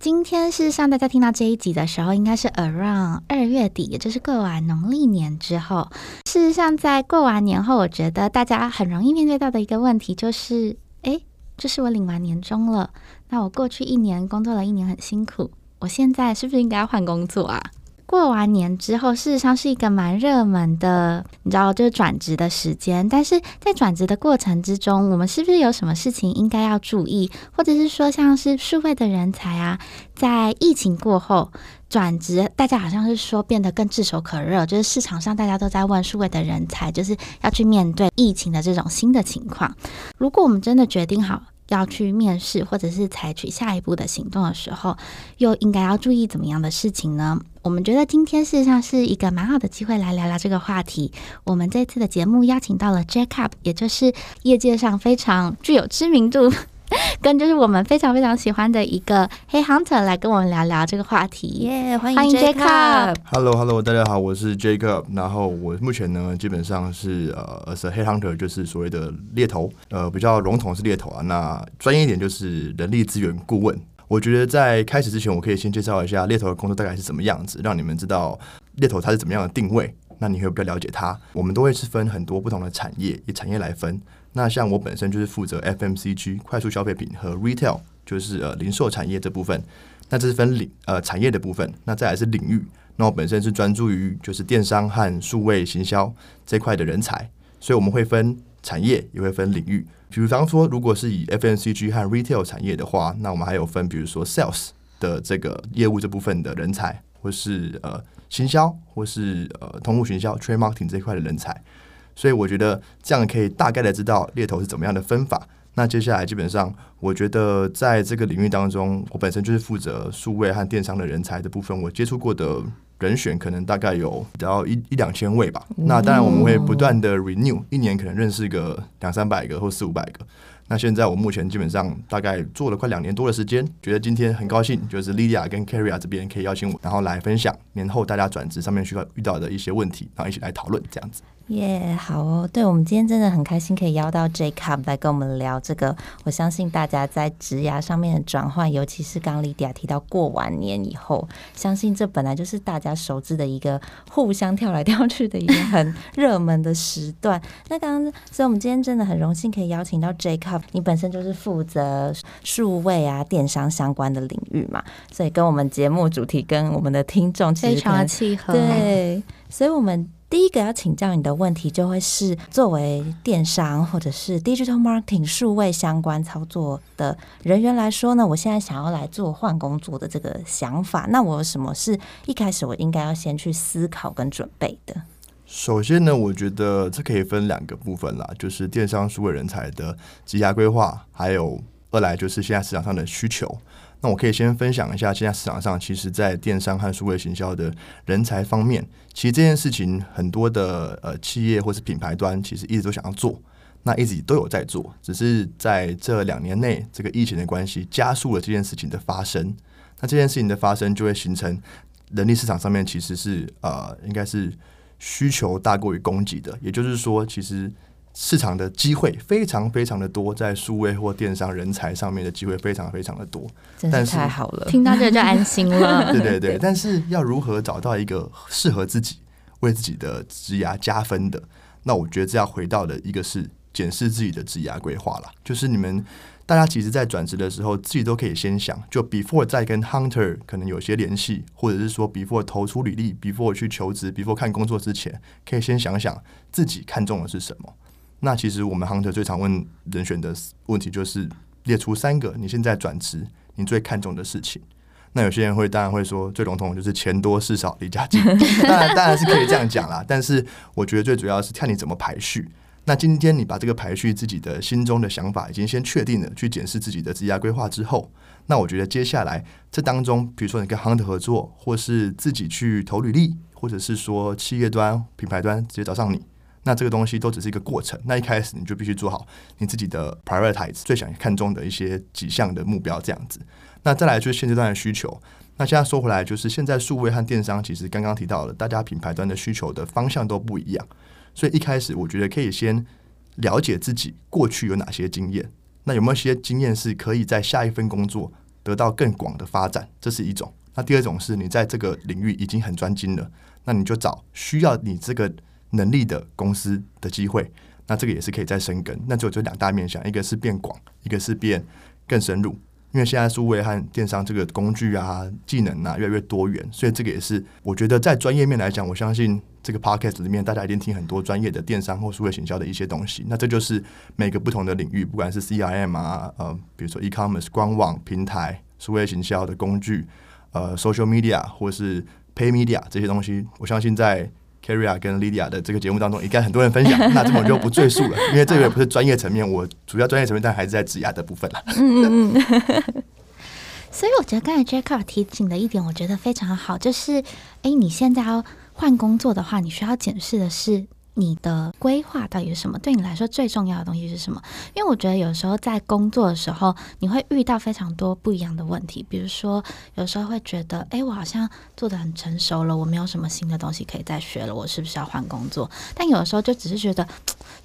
今天事实上，大家听到这一集的时候，应该是 around 二月底，也就是过完农历年之后。事实上，在过完年后，我觉得大家很容易面对到的一个问题就是，诶，这是我领完年终了，那我过去一年工作了一年很辛苦，我现在是不是应该要换工作啊？过完年之后，事实上是一个蛮热门的，你知道，就是转职的时间。但是在转职的过程之中，我们是不是有什么事情应该要注意？或者是说，像是数位的人才啊，在疫情过后转职，大家好像是说变得更炙手可热，就是市场上大家都在问数位的人才，就是要去面对疫情的这种新的情况。如果我们真的决定好，要去面试，或者是采取下一步的行动的时候，又应该要注意怎么样的事情呢？我们觉得今天事实上是一个蛮好的机会来聊聊这个话题。我们这次的节目邀请到了 Jacob，也就是业界上非常具有知名度。跟就是我们非常非常喜欢的一个黑 hunter 来跟我们聊聊这个话题，耶、yeah！欢迎 Jacob。Hello，Hello，大家好，我是 Jacob。然后我目前呢，基本上是呃，as a 黑 hunter，就是所谓的猎头，呃，比较笼统是猎头啊。那专业一点就是人力资源顾问。我觉得在开始之前，我可以先介绍一下猎头的工作大概是什么样子，让你们知道猎头它是怎么样的定位，那你会比较了解它。我们都会是分很多不同的产业，以产业来分。那像我本身就是负责 FMCG 快速消费品和 Retail，就是呃零售产业这部分。那这是分领呃产业的部分。那再来是领域，那我本身是专注于就是电商和数位行销这块的人才，所以我们会分产业，也会分领域。比方说，如果是以 FMCG 和 Retail 产业的话，那我们还有分，比如说 Sales 的这个业务这部分的人才，或是呃行销，或是呃通路行销 Trade Marketing 这一块的人才。所以我觉得这样可以大概的知道猎头是怎么样的分法。那接下来基本上，我觉得在这个领域当中，我本身就是负责数位和电商的人才的部分。我接触过的人选可能大概有到一一两千位吧。那当然我们会不断的 renew，一年可能认识个两三百个或四五百个。那现在我目前基本上大概做了快两年多的时间，觉得今天很高兴，就是 Lydia 跟 Caria 这边可以邀请我，然后来分享年后大家转职上面需要遇到的一些问题，然后一起来讨论这样子。耶、yeah，好哦！对，我们今天真的很开心可以邀到 Jacob 来跟我们聊这个。我相信大家在职涯上面的转换，尤其是刚刚 Lydia 提到过完年以后，相信这本来就是大家熟知的一个互相跳来跳去的一个很热门的时段。那刚刚，所以我们今天真的很荣幸可以邀请到 Jacob，你本身就是负责数位啊电商相关的领域嘛，所以跟我们节目主题跟我们的听众非常契合。对，所以我们。第一个要请教你的问题，就会是作为电商或者是 digital marketing 数位相关操作的人员来说呢，我现在想要来做换工作的这个想法，那我有什么是一开始我应该要先去思考跟准备的？首先呢，我觉得这可以分两个部分啦，就是电商数位人才的职涯规划，还有二来就是现在市场上的需求。那我可以先分享一下，现在市场上其实，在电商和数位行销的人才方面，其实这件事情很多的呃企业或是品牌端，其实一直都想要做，那一直都有在做，只是在这两年内，这个疫情的关系加速了这件事情的发生。那这件事情的发生，就会形成人力市场上面其实是呃，应该是需求大过于供给的，也就是说，其实。市场的机会非常非常的多，在数位或电商人才上面的机会非常非常的多，真是太好了，听到这就安心了。对 对对，但是要如何找到一个适合自己、为自己的职涯加分的？那我觉得这要回到的一个是检视自己的职涯规划了。就是你们大家其实，在转职的时候，自己都可以先想，就 before 再跟 hunter 可能有些联系，或者是说 before 投出履历，before 去求职，before 看工作之前，可以先想想自己看中的是什么。那其实我们 hunter 最常问人选的问题就是列出三个你现在转职你最看重的事情。那有些人会当然会说最笼统的就是钱多事少离家近，当然当然是可以这样讲啦。但是我觉得最主要是看你怎么排序。那今天你把这个排序自己的心中的想法已经先确定了，去检视自己的职业规划之后，那我觉得接下来这当中，比如说你跟 hunter 合作，或是自己去投履历。或者是说企业端、品牌端直接找上你，那这个东西都只是一个过程。那一开始你就必须做好你自己的 prioritize 最想看重的一些几项的目标，这样子。那再来就是现阶段的需求。那现在说回来，就是现在数位和电商其实刚刚提到了，大家品牌端的需求的方向都不一样，所以一开始我觉得可以先了解自己过去有哪些经验，那有没有些经验是可以在下一份工作得到更广的发展，这是一种。那第二种是你在这个领域已经很专精了，那你就找需要你这个能力的公司的机会，那这个也是可以再深耕。那就就两大面向，一个是变广，一个是变更深入。因为现在数位和电商这个工具啊、技能啊越来越多元，所以这个也是我觉得在专业面来讲，我相信这个 podcast 里面大家一定听很多专业的电商或数位行销的一些东西。那这就是每个不同的领域，不管是 CRM 啊，呃，比如说 e-commerce 官网平台、数位行销的工具，呃，social media 或是 pay media 这些东西，我相信在 Keria 跟 Lydia 的这个节目当中，应该很多人分享。那这我就不赘述了，因为这个也不是专业层面，我主要专业层面但还是在指压的部分了。嗯嗯。所以我觉得刚才 Jacob 提醒的一点，我觉得非常好，就是，哎，你现在要换工作的话，你需要检视的是。你的规划到底是什么？对你来说最重要的东西是什么？因为我觉得有时候在工作的时候，你会遇到非常多不一样的问题。比如说，有时候会觉得，哎，我好像做的很成熟了，我没有什么新的东西可以再学了，我是不是要换工作？但有的时候就只是觉得，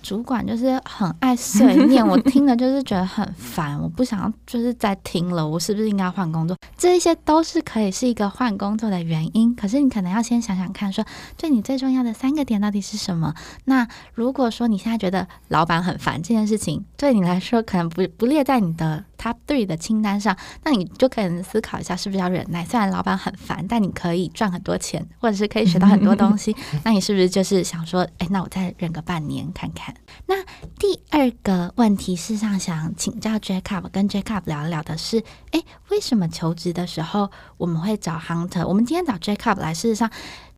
主管就是很爱碎念，我听了就是觉得很烦，我不想要就是再听了，我是不是应该换工作？这些都是可以是一个换工作的原因。可是你可能要先想想看，说对你最重要的三个点到底是什么？那如果说你现在觉得老板很烦这件事情，对你来说可能不不列在你的 top three 的清单上，那你就可能思考一下是不是要忍耐。虽然老板很烦，但你可以赚很多钱，或者是可以学到很多东西。那你是不是就是想说，哎，那我再忍个半年看看？那第二个问题，事实上想请教 Jacob，跟 Jacob 聊一聊的是，哎，为什么求职的时候我们会找 Hunter？我们今天找 Jacob 来，事实上。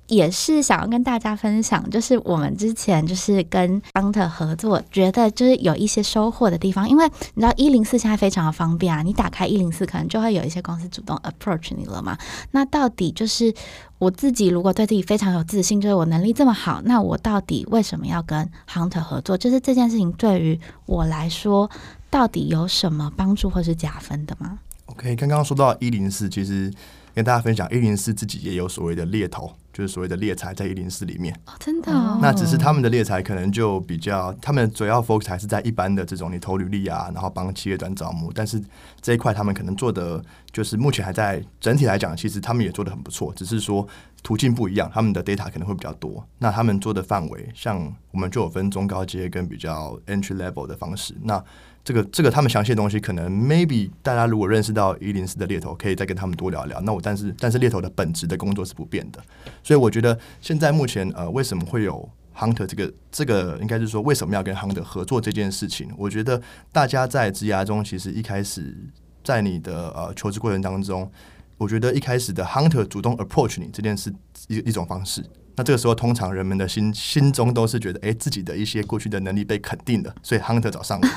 也是想要跟大家分享，就是我们之前就是跟 Hunter 合作，觉得就是有一些收获的地方。因为你知道一零四现在非常的方便啊，你打开一零四，可能就会有一些公司主动 approach 你了嘛。那到底就是我自己如果对自己非常有自信，就是我能力这么好，那我到底为什么要跟 Hunter 合作？就是这件事情对于我来说，到底有什么帮助或是加分的吗？OK，刚刚说到一零四，其实跟大家分享，一零四自己也有所谓的猎头。就是所谓的猎才在一零四里面哦，真的、哦。那只是他们的猎才可能就比较，他们主要 focus 还是在一般的这种你投履历啊，然后帮企业端招募。但是这一块他们可能做的就是目前还在整体来讲，其实他们也做的很不错，只是说途径不一样，他们的 data 可能会比较多。那他们做的范围，像我们就有分中高阶跟比较 entry level 的方式。那这个这个他们详细的东西，可能 maybe 大家如果认识到一零四的猎头，可以再跟他们多聊聊。那我但是但是猎头的本质的工作是不变的，所以我觉得现在目前呃为什么会有 Hunter 这个这个应该是说为什么要跟 Hunter 合作这件事情？我觉得大家在职涯中其实一开始在你的呃求职过程当中，我觉得一开始的 Hunter 主动 approach 你这件事一一种方式。那这个时候，通常人们的心心中都是觉得，哎，自己的一些过去的能力被肯定了，所以 Hunter 找上我。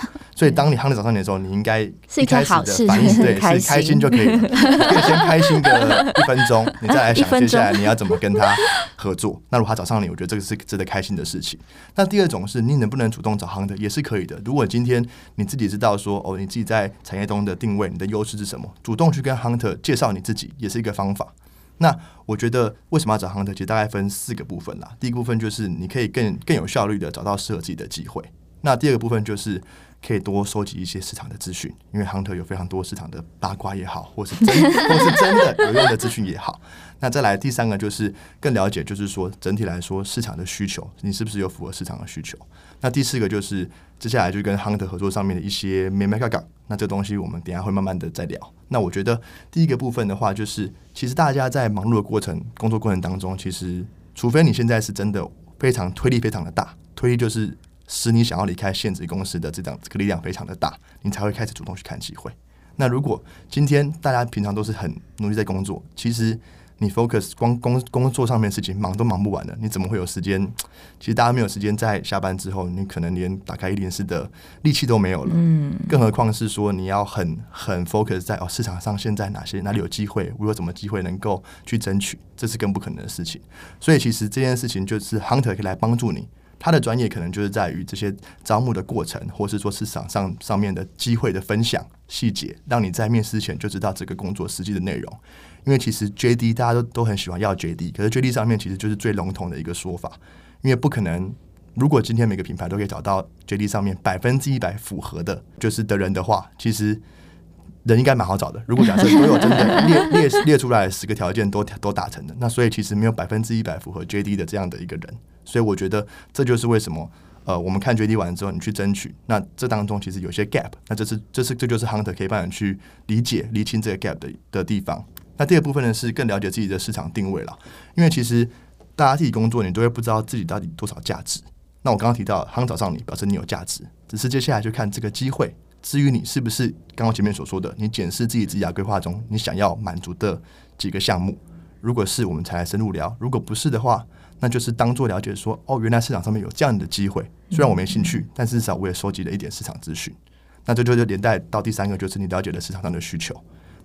所以当你 Hunter 找上你的时候，你应该一开始的反应 对是开心就可以了，可 以先开心个一分钟，你再来想接下来你要怎么跟他合作。那如果他找上你，我觉得这个是值得开心的事情。那第二种是你能不能主动找 Hunter 也是可以的。如果今天你自己知道说，哦，你自己在产业中的定位，你的优势是什么，主动去跟 Hunter 介绍你自己，也是一个方法。那我觉得为什么要找 Hunter？其实大概分四个部分啦。第一个部分就是你可以更更有效率的找到适合自己的机会。那第二个部分就是可以多收集一些市场的资讯，因为 Hunter 有非常多市场的八卦也好，或是真 或是真的有用的资讯也好。那再来第三个就是更了解，就是说整体来说市场的需求，你是不是有符合市场的需求？那第四个就是接下来就跟 Hunter 合作上面的一些眉眉角角。那这东西我们等下会慢慢的再聊。那我觉得第一个部分的话，就是其实大家在忙碌的过程、工作过程当中，其实除非你现在是真的非常推力非常的大，推力就是使你想要离开现职公司的这档这个力量非常的大，你才会开始主动去看机会。那如果今天大家平常都是很努力在工作，其实你 focus 光工工作上面的事情忙都忙不完的，你怎么会有时间？其实大家没有时间在下班之后，你可能连打开104的力气都没有了。嗯，更何况是说你要很很 focus 在哦市场上现在哪些哪里有机会，我有什么机会能够去争取，这是更不可能的事情。所以其实这件事情就是 hunter 可以来帮助你。他的专业可能就是在于这些招募的过程，或是说市场上上面的机会的分享细节，让你在面试前就知道这个工作实际的内容。因为其实 JD 大家都都很喜欢要 JD，可是 JD 上面其实就是最笼统的一个说法，因为不可能，如果今天每个品牌都可以找到 JD 上面百分之一百符合的，就是的人的话，其实人应该蛮好找的。如果假设所有真的 列列列出来十个条件都都达成的，那所以其实没有百分之一百符合 JD 的这样的一个人。所以我觉得这就是为什么，呃，我们看 JD 完之后，你去争取，那这当中其实有些 gap，那这是这是这就是 hunter 可以帮你去理解、厘清这个 gap 的的地方。那第二部分呢是更了解自己的市场定位了，因为其实大家自己工作，你都会不知道自己到底多少价值。那我刚刚提到 hunter 找上你，表示你有价值，只是接下来就看这个机会，至于你是不是刚刚前面所说的，你检视自己职涯规划中你想要满足的几个项目，如果是，我们才来深入聊；如果不是的话，那就是当做了解说，哦，原来市场上面有这样的机会，虽然我没兴趣，但至少我也收集了一点市场资讯。那这就就连带到第三个，就是你了解了市场上的需求，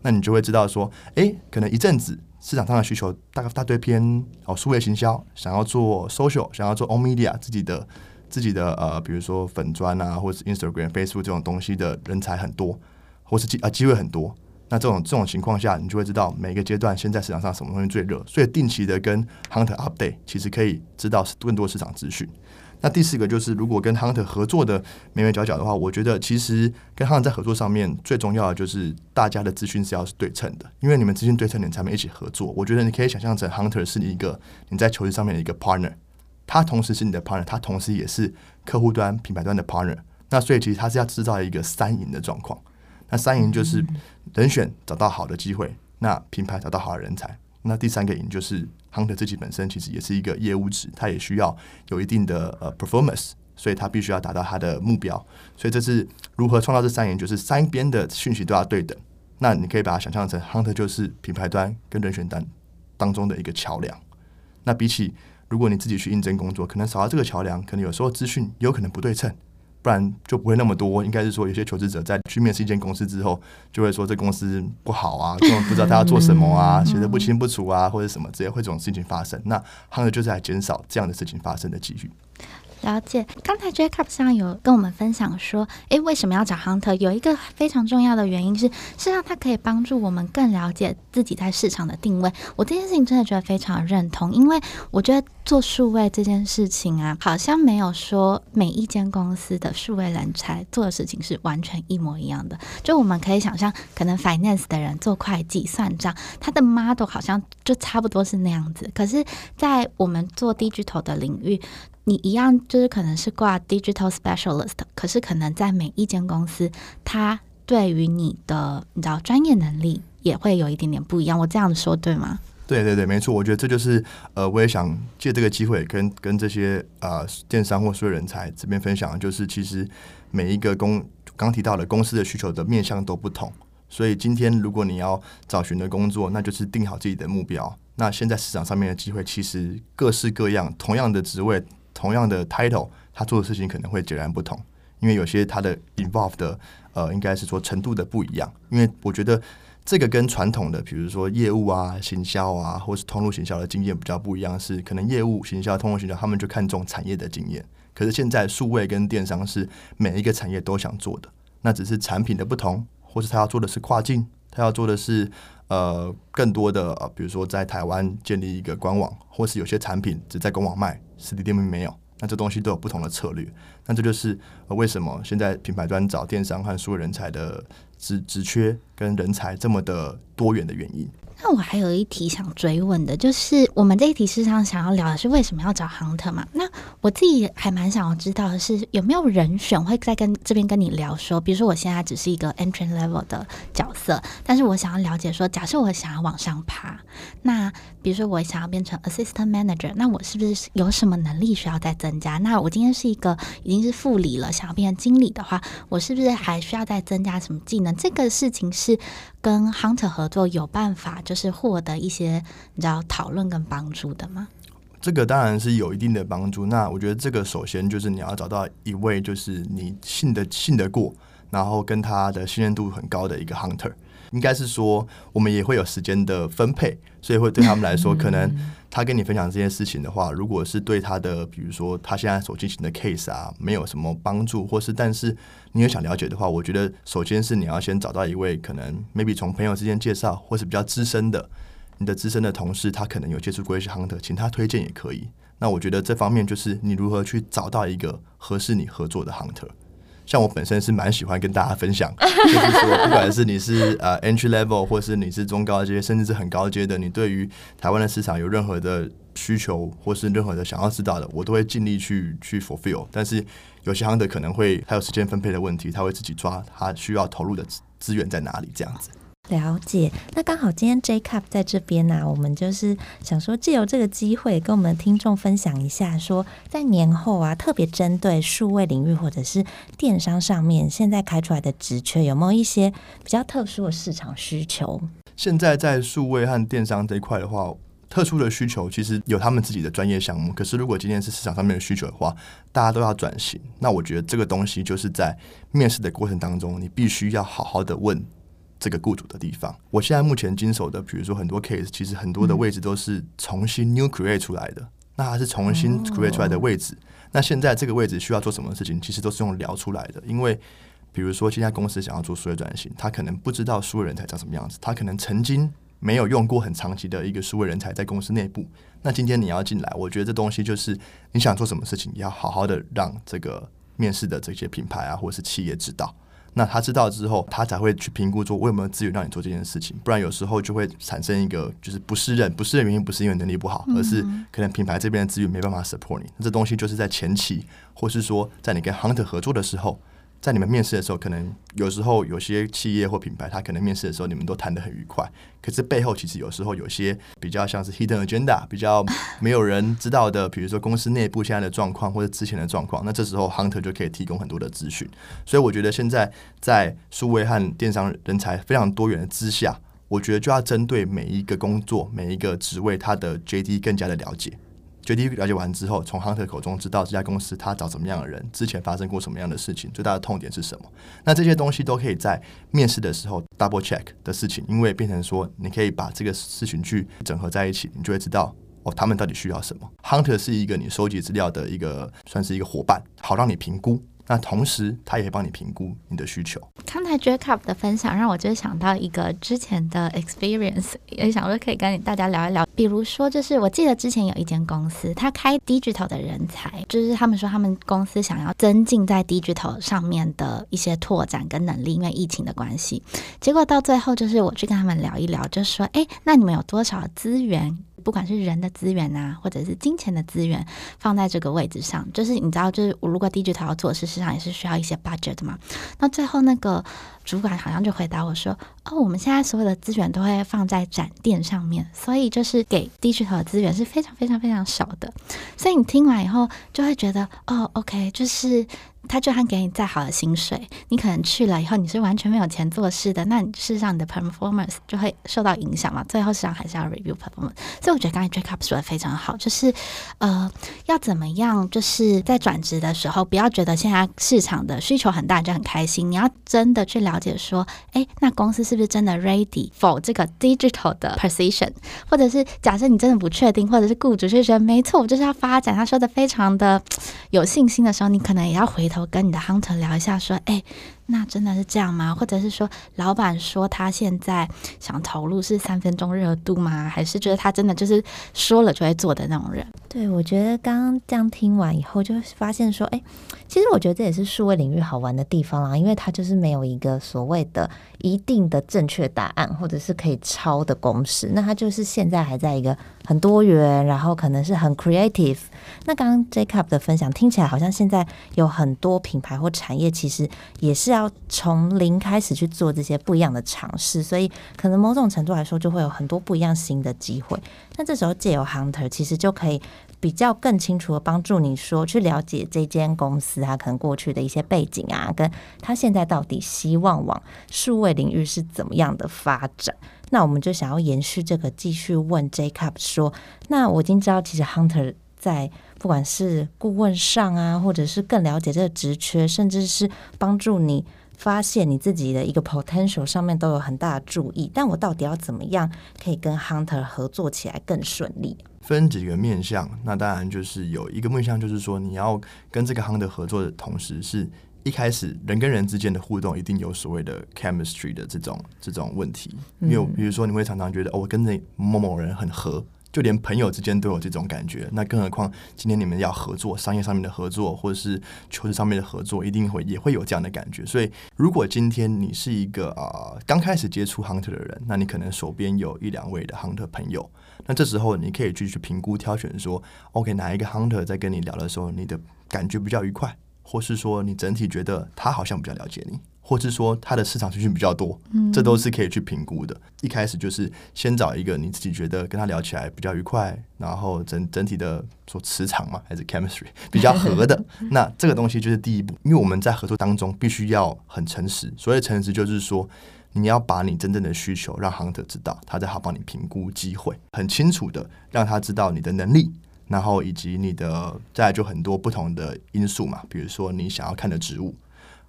那你就会知道说，诶，可能一阵子市场上的需求大概大堆偏哦，数位行销，想要做 social，想要做 own media，自己的自己的呃，比如说粉砖啊，或者是 Instagram、Facebook 这种东西的人才很多，或是机啊机会很多。那这种这种情况下，你就会知道每个阶段现在市场上什么东西最热，所以定期的跟 hunter update，其实可以知道更多市场资讯。那第四个就是，如果跟 hunter 合作的眉眉角角的话，我觉得其实跟 hunter 在合作上面最重要的就是大家的资讯是要是对称的，因为你们资讯对称，你才能一起合作。我觉得你可以想象成 hunter 是你一个你在求职上面的一个 partner，他同时是你的 partner，它同时也是客户端品牌端的 partner。那所以其实它是要制造一个三赢的状况。那三赢就是人选找到好的机会，那品牌找到好的人才，那第三个赢就是 hunter 自己本身其实也是一个业务值，它也需要有一定的呃 performance，所以他必须要达到他的目标，所以这是如何创造这三赢，就是三边的讯息都要对等。那你可以把它想象成 hunter 就是品牌端跟人选端当中的一个桥梁。那比起如果你自己去应征工作，可能少了这个桥梁，可能有时候资讯有可能不对称。不然就不会那么多。应该是说，有些求职者在去面试一间公司之后，就会说这公司不好啊，根本不知道他要做什么啊，写的不清不楚啊，或者什么，直接会这种事情发生。那 hunter 就是来减少这样的事情发生的几率。了解，刚才 Jacob 上有跟我们分享说，诶，为什么要找 Hunter？有一个非常重要的原因是，是让他可以帮助我们更了解自己在市场的定位。我这件事情真的觉得非常认同，因为我觉得做数位这件事情啊，好像没有说每一间公司的数位人才做的事情是完全一模一样的。就我们可以想象，可能 Finance 的人做会计算账，他的 model 好像就差不多是那样子。可是，在我们做 Digital 的领域，你一样就是可能是挂 digital specialist，可是可能在每一间公司，它对于你的你知道专业能力也会有一点点不一样。我这样说对吗？对对对，没错。我觉得这就是呃，我也想借这个机会跟跟这些呃电商或所有人才这边分享，就是其实每一个公刚提到的公司的需求的面向都不同，所以今天如果你要找寻的工作，那就是定好自己的目标。那现在市场上面的机会其实各式各样，同样的职位。同样的 title，他做的事情可能会截然不同，因为有些他的 involve 的呃，应该是说程度的不一样。因为我觉得这个跟传统的，比如说业务啊、行销啊，或是通路行销的经验比较不一样，是可能业务、行销、通路行销，他们就看重产业的经验。可是现在数位跟电商是每一个产业都想做的，那只是产品的不同，或是他要做的是跨境，他要做的是呃更多的呃，比如说在台湾建立一个官网，或是有些产品只在官网卖。实体店面没有，那这东西都有不同的策略。那这就是为什么现在品牌端找电商和数位人才的职职缺跟人才这么的多元的原因。那我还有一题想追问的，就是我们这一题事实上想要聊的是为什么要找 hunter 嘛？那我自己还蛮想要知道的是，有没有人选会再跟这边跟你聊说，比如说我现在只是一个 entry level 的角色，但是我想要了解说，假设我想要往上爬，那比如说我想要变成 assistant manager，那我是不是有什么能力需要再增加？那我今天是一个已经是副理了，想要变成经理的话，我是不是还需要再增加什么技能？这个事情是跟 Hunter 合作有办法，就是获得一些你知道讨论跟帮助的吗？这个当然是有一定的帮助。那我觉得这个首先就是你要找到一位就是你信得信得过，然后跟他的信任度很高的一个 Hunter。应该是说，我们也会有时间的分配，所以会对他们来说，可能他跟你分享这件事情的话，如果是对他的，比如说他现在所进行的 case 啊，没有什么帮助，或是但是你也想了解的话，我觉得首先是你要先找到一位可能 maybe 从朋友之间介绍，或是比较资深的，你的资深的同事，他可能有接触过一些 hunter，请他推荐也可以。那我觉得这方面就是你如何去找到一个合适你合作的 hunter。像我本身是蛮喜欢跟大家分享，就是说，不管是你是呃 entry level，或是你是中高阶，甚至是很高阶的，你对于台湾的市场有任何的需求，或是任何的想要知道的，我都会尽力去去 fulfill。但是有些行的可能会还有时间分配的问题，他会自己抓他需要投入的资源在哪里这样子。了解，那刚好今天 Jacob 在这边呢、我们就是想说借由这个机会跟我们的听众分享一下，说在年后啊，特别针对数位领域或者是电商上面，现在开出来的职缺有没有一些比较特殊的市场需求？现在在数位和电商这一块的话，特殊的需求其实有他们自己的专业项目，可是如果今天是市场上面的需求的话，大家都要转型，那我觉得这个东西就是在面试的过程当中，你必须要好好的问。这个雇主的地方，我现在目前经手的，比如说很多 case，其实很多的位置都是重新 new create 出来的。嗯、那它是重新 create 出来的位置。哦、那现在这个位置需要做什么事情，其实都是用聊出来的。因为比如说，现在公司想要做数位转型，他可能不知道数位人才长什么样子，他可能曾经没有用过很长期的一个数位人才在公司内部。那今天你要进来，我觉得这东西就是你想做什么事情，要好好的让这个面试的这些品牌啊，或者是企业知道。那他知道之后，他才会去评估说我有没有资源让你做这件事情，不然有时候就会产生一个就是不适任，不适任原因不是因为能力不好，而是可能品牌这边的资源没办法 support 你。那这东西就是在前期，或是说在你跟 hunter 合作的时候。在你们面试的时候，可能有时候有些企业或品牌，他可能面试的时候你们都谈得很愉快，可是背后其实有时候有些比较像是 hidden agenda，比较没有人知道的，比如说公司内部现在的状况或者之前的状况，那这时候 hunter 就可以提供很多的资讯。所以我觉得现在在数位和电商人才非常多元的之下，我觉得就要针对每一个工作、每一个职位，他的 JD 更加的了解。决定了解完之后，从 Hunter 口中知道这家公司他找什么样的人，之前发生过什么样的事情，最大的痛点是什么。那这些东西都可以在面试的时候 double check 的事情，因为变成说你可以把这个事情去整合在一起，你就会知道哦，他们到底需要什么。Hunter 是一个你收集资料的一个，算是一个伙伴，好让你评估。那同时，他也会帮你评估你的需求。刚才 Jacob 的分享让我就想到一个之前的 experience，也想说可以跟大家聊一聊。比如说，就是我记得之前有一间公司，他开 digital 的人才，就是他们说他们公司想要增进在 digital 上面的一些拓展跟能力，因为疫情的关系。结果到最后，就是我去跟他们聊一聊，就说：“哎，那你们有多少资源？”不管是人的资源啊，或者是金钱的资源，放在这个位置上，就是你知道，就是我如果 digital 要做的事实上也是需要一些 budget 的嘛。那最后那个主管好像就回答我说：“哦，我们现在所有的资源都会放在展店上面，所以就是给 digital 的资源是非常非常非常少的。”所以你听完以后就会觉得：“哦，OK，就是。”他就算给你再好的薪水，你可能去了以后你是完全没有钱做事的，那你事实上你的 performance 就会受到影响嘛。最后实际上还是要 review performance。所以我觉得刚才 Jacob 说的非常好，就是呃要怎么样，就是在转职的时候，不要觉得现在市场的需求很大就很开心，你要真的去了解说，哎，那公司是不是真的 ready for 这个 digital 的 position？或者是假设你真的不确定，或者是雇主就觉得没错，我就是要发展，他说的非常的有信心的时候，你可能也要回头。跟你的亨特聊一下，说，哎。那真的是这样吗？或者是说，老板说他现在想投入是三分钟热度吗？还是觉得他真的就是说了就会做的那种人？对，我觉得刚刚这样听完以后，就发现说，哎，其实我觉得这也是数位领域好玩的地方啦，因为它就是没有一个所谓的一定的正确答案，或者是可以抄的公式。那它就是现在还在一个很多元，然后可能是很 creative。那刚刚 Jacob 的分享听起来好像现在有很多品牌或产业其实也是。要从零开始去做这些不一样的尝试，所以可能某种程度来说，就会有很多不一样新的机会。那这时候借由 Hunter，其实就可以比较更清楚的帮助你说去了解这间公司啊，可能过去的一些背景啊，跟他现在到底希望往数位领域是怎么样的发展。那我们就想要延续这个，继续问 Jacob 说：那我已经知道，其实 Hunter 在不管是顾问上啊，或者是更了解这个职缺，甚至是帮助你发现你自己的一个 potential 上面都有很大的注意。但我到底要怎么样可以跟 Hunter 合作起来更顺利？分几个面向，那当然就是有一个面向，就是说你要跟这个 Hunter 合作的同时是。一开始人跟人之间的互动一定有所谓的 chemistry 的这种这种问题，因为比如说你会常常觉得哦，我跟那某某人很合，就连朋友之间都有这种感觉，那更何况今天你们要合作，商业上面的合作或者是求职上面的合作，一定会也会有这样的感觉。所以如果今天你是一个啊刚开始接触 hunter 的人，那你可能手边有一两位的 hunter 朋友，那这时候你可以去去评估挑选说，OK 哪一个 hunter 在跟你聊的时候，你的感觉比较愉快。或是说你整体觉得他好像比较了解你，或是说它的市场资讯比较多，这都是可以去评估的。一开始就是先找一个你自己觉得跟他聊起来比较愉快，然后整整体的说磁场嘛，还是 chemistry 比较合的，那这个东西就是第一步。因为我们在合作当中必须要很诚实，所谓诚实就是说你要把你真正的需求让 hunter 知道，他在好帮你评估机会，很清楚的让他知道你的能力。然后以及你的再来就很多不同的因素嘛，比如说你想要看的职务，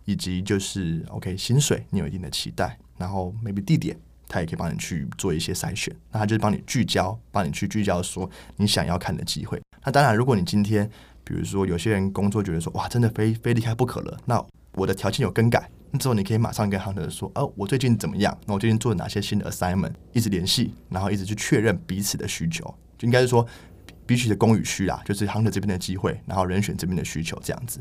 以及就是 OK 薪水，你有一定的期待，然后 maybe 地点，他也可以帮你去做一些筛选，那他就是帮你聚焦，帮你去聚焦说你想要看的机会。那当然，如果你今天比如说有些人工作觉得说哇，真的非非离开不可了，那我的条件有更改，那之后你可以马上跟 hunter 说，哦，我最近怎么样？那我最近做了哪些新的 assignment？一直联系，然后一直去确认彼此的需求，就应该是说。彼此的供与需啦，就是 hunter 这边的机会，然后人选这边的需求这样子。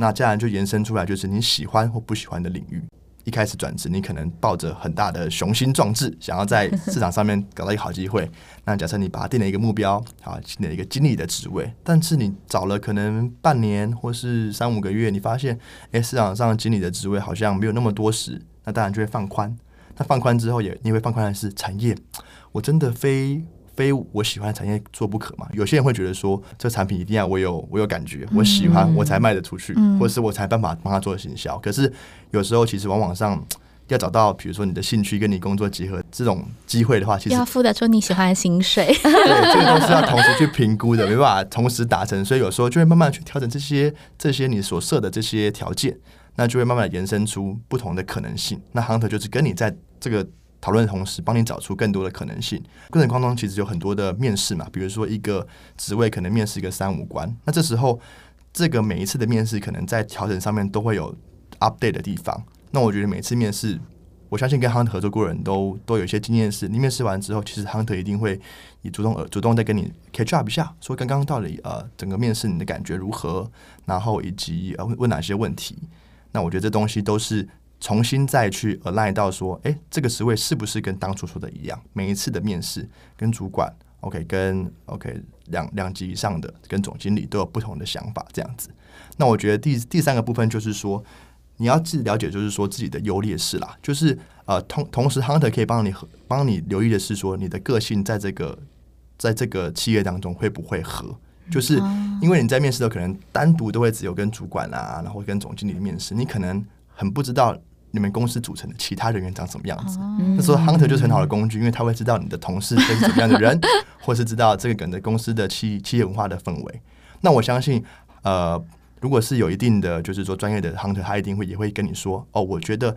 那这样就延伸出来，就是你喜欢或不喜欢的领域。一开始转职，你可能抱着很大的雄心壮志，想要在市场上面搞到一个好机会。那假设你把它定了一个目标，好，定了一个经理的职位，但是你找了可能半年或是三五个月，你发现，哎，市场上经理的职位好像没有那么多时，那当然就会放宽。那放宽之后也，也你会放宽的是产业，我真的非。非我喜欢的产业做不可嘛？有些人会觉得说，这个产品一定要我有我有感觉，我喜欢我才卖得出去，嗯、或者是我才办法帮他做行销。可是有时候其实往往上 要找到，比如说你的兴趣跟你工作结合这种机会的话，其实要付得出你喜欢的薪水。对，这个都是要同时去评估的，没办法同时达成。所以有时候就会慢慢去调整这些这些你所设的这些条件，那就会慢慢延伸出不同的可能性。那 Hunter 就是跟你在这个。讨论的同时，帮你找出更多的可能性。过程当中其实有很多的面试嘛，比如说一个职位可能面试一个三五关，那这时候这个每一次的面试可能在调整上面都会有 update 的地方。那我觉得每次面试，我相信跟 Hunter 合作过的人都都有一些经验，是你面试完之后，其实 Hunter 一定会以主动呃主动再跟你 catch up 一下，说刚刚到底呃整个面试你的感觉如何，然后以及呃问哪些问题。那我觉得这东西都是。重新再去 align 到说，诶，这个职位是不是跟当初说的一样？每一次的面试跟主管，OK，跟 OK 两两级以上的跟总经理都有不同的想法，这样子。那我觉得第第三个部分就是说，你要自己了解，就是说自己的优劣势啦。就是呃，同同时，hunter 可以帮你帮你留意的是说，你的个性在这个在这个企业当中会不会合？就是因为你在面试的时候，可能单独都会只有跟主管啊，然后跟总经理面试，你可能很不知道。你们公司组成的其他人员长什么样子？那时候 hunter 就是很好的工具，因为他会知道你的同事是怎么样的人，或是知道这个梗的公司的企企业文化的氛围。那我相信，呃，如果是有一定的就是说专业的 hunter，他一定会也会跟你说，哦，我觉得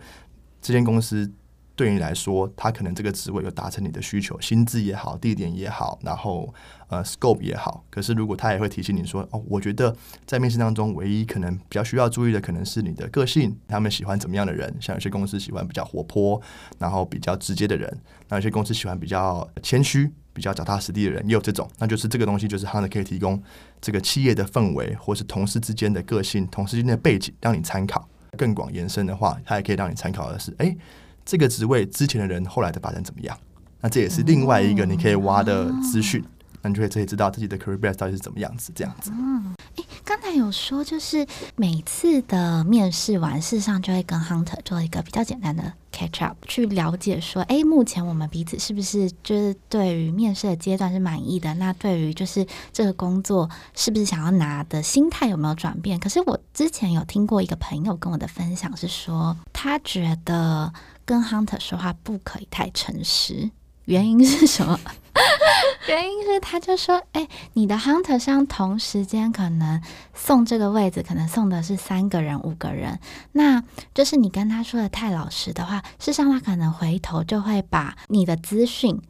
这间公司。对你来说，他可能这个职位有达成你的需求，薪资也好，地点也好，然后呃，scope 也好。可是如果他也会提醒你说，哦，我觉得在面试当中，唯一可能比较需要注意的，可能是你的个性，他们喜欢怎么样的人？像有些公司喜欢比较活泼，然后比较直接的人；那有些公司喜欢比较谦虚、比较脚踏实地的人，也有这种。那就是这个东西，就是他们可以提供这个企业的氛围，或是同事之间的个性、同事之间的背景，让你参考。更广延伸的话，它也可以让你参考的是，哎。这个职位之前的人后来的发展怎么样？那这也是另外一个你可以挖的资讯，那你就会可以知道自己的 career path 到底是怎么样子。这样子。嗯，诶，刚刚才有说，就是每次的面试完，事实上就会跟 Hunter 做一个比较简单的 catch up，去了解说，哎，目前我们彼此是不是就是对于面试的阶段是满意的？那对于就是这个工作是不是想要拿的心态有没有转变？可是我之前有听过一个朋友跟我的分享是说，他觉得跟 Hunter 说话不可以太诚实，原因是什么？原因是他就说，哎、欸，你的 hunter 上同时间可能送这个位置，可能送的是三个人、五个人，那就是你跟他说的太老实的话，事实上他可能回头就会把你的资讯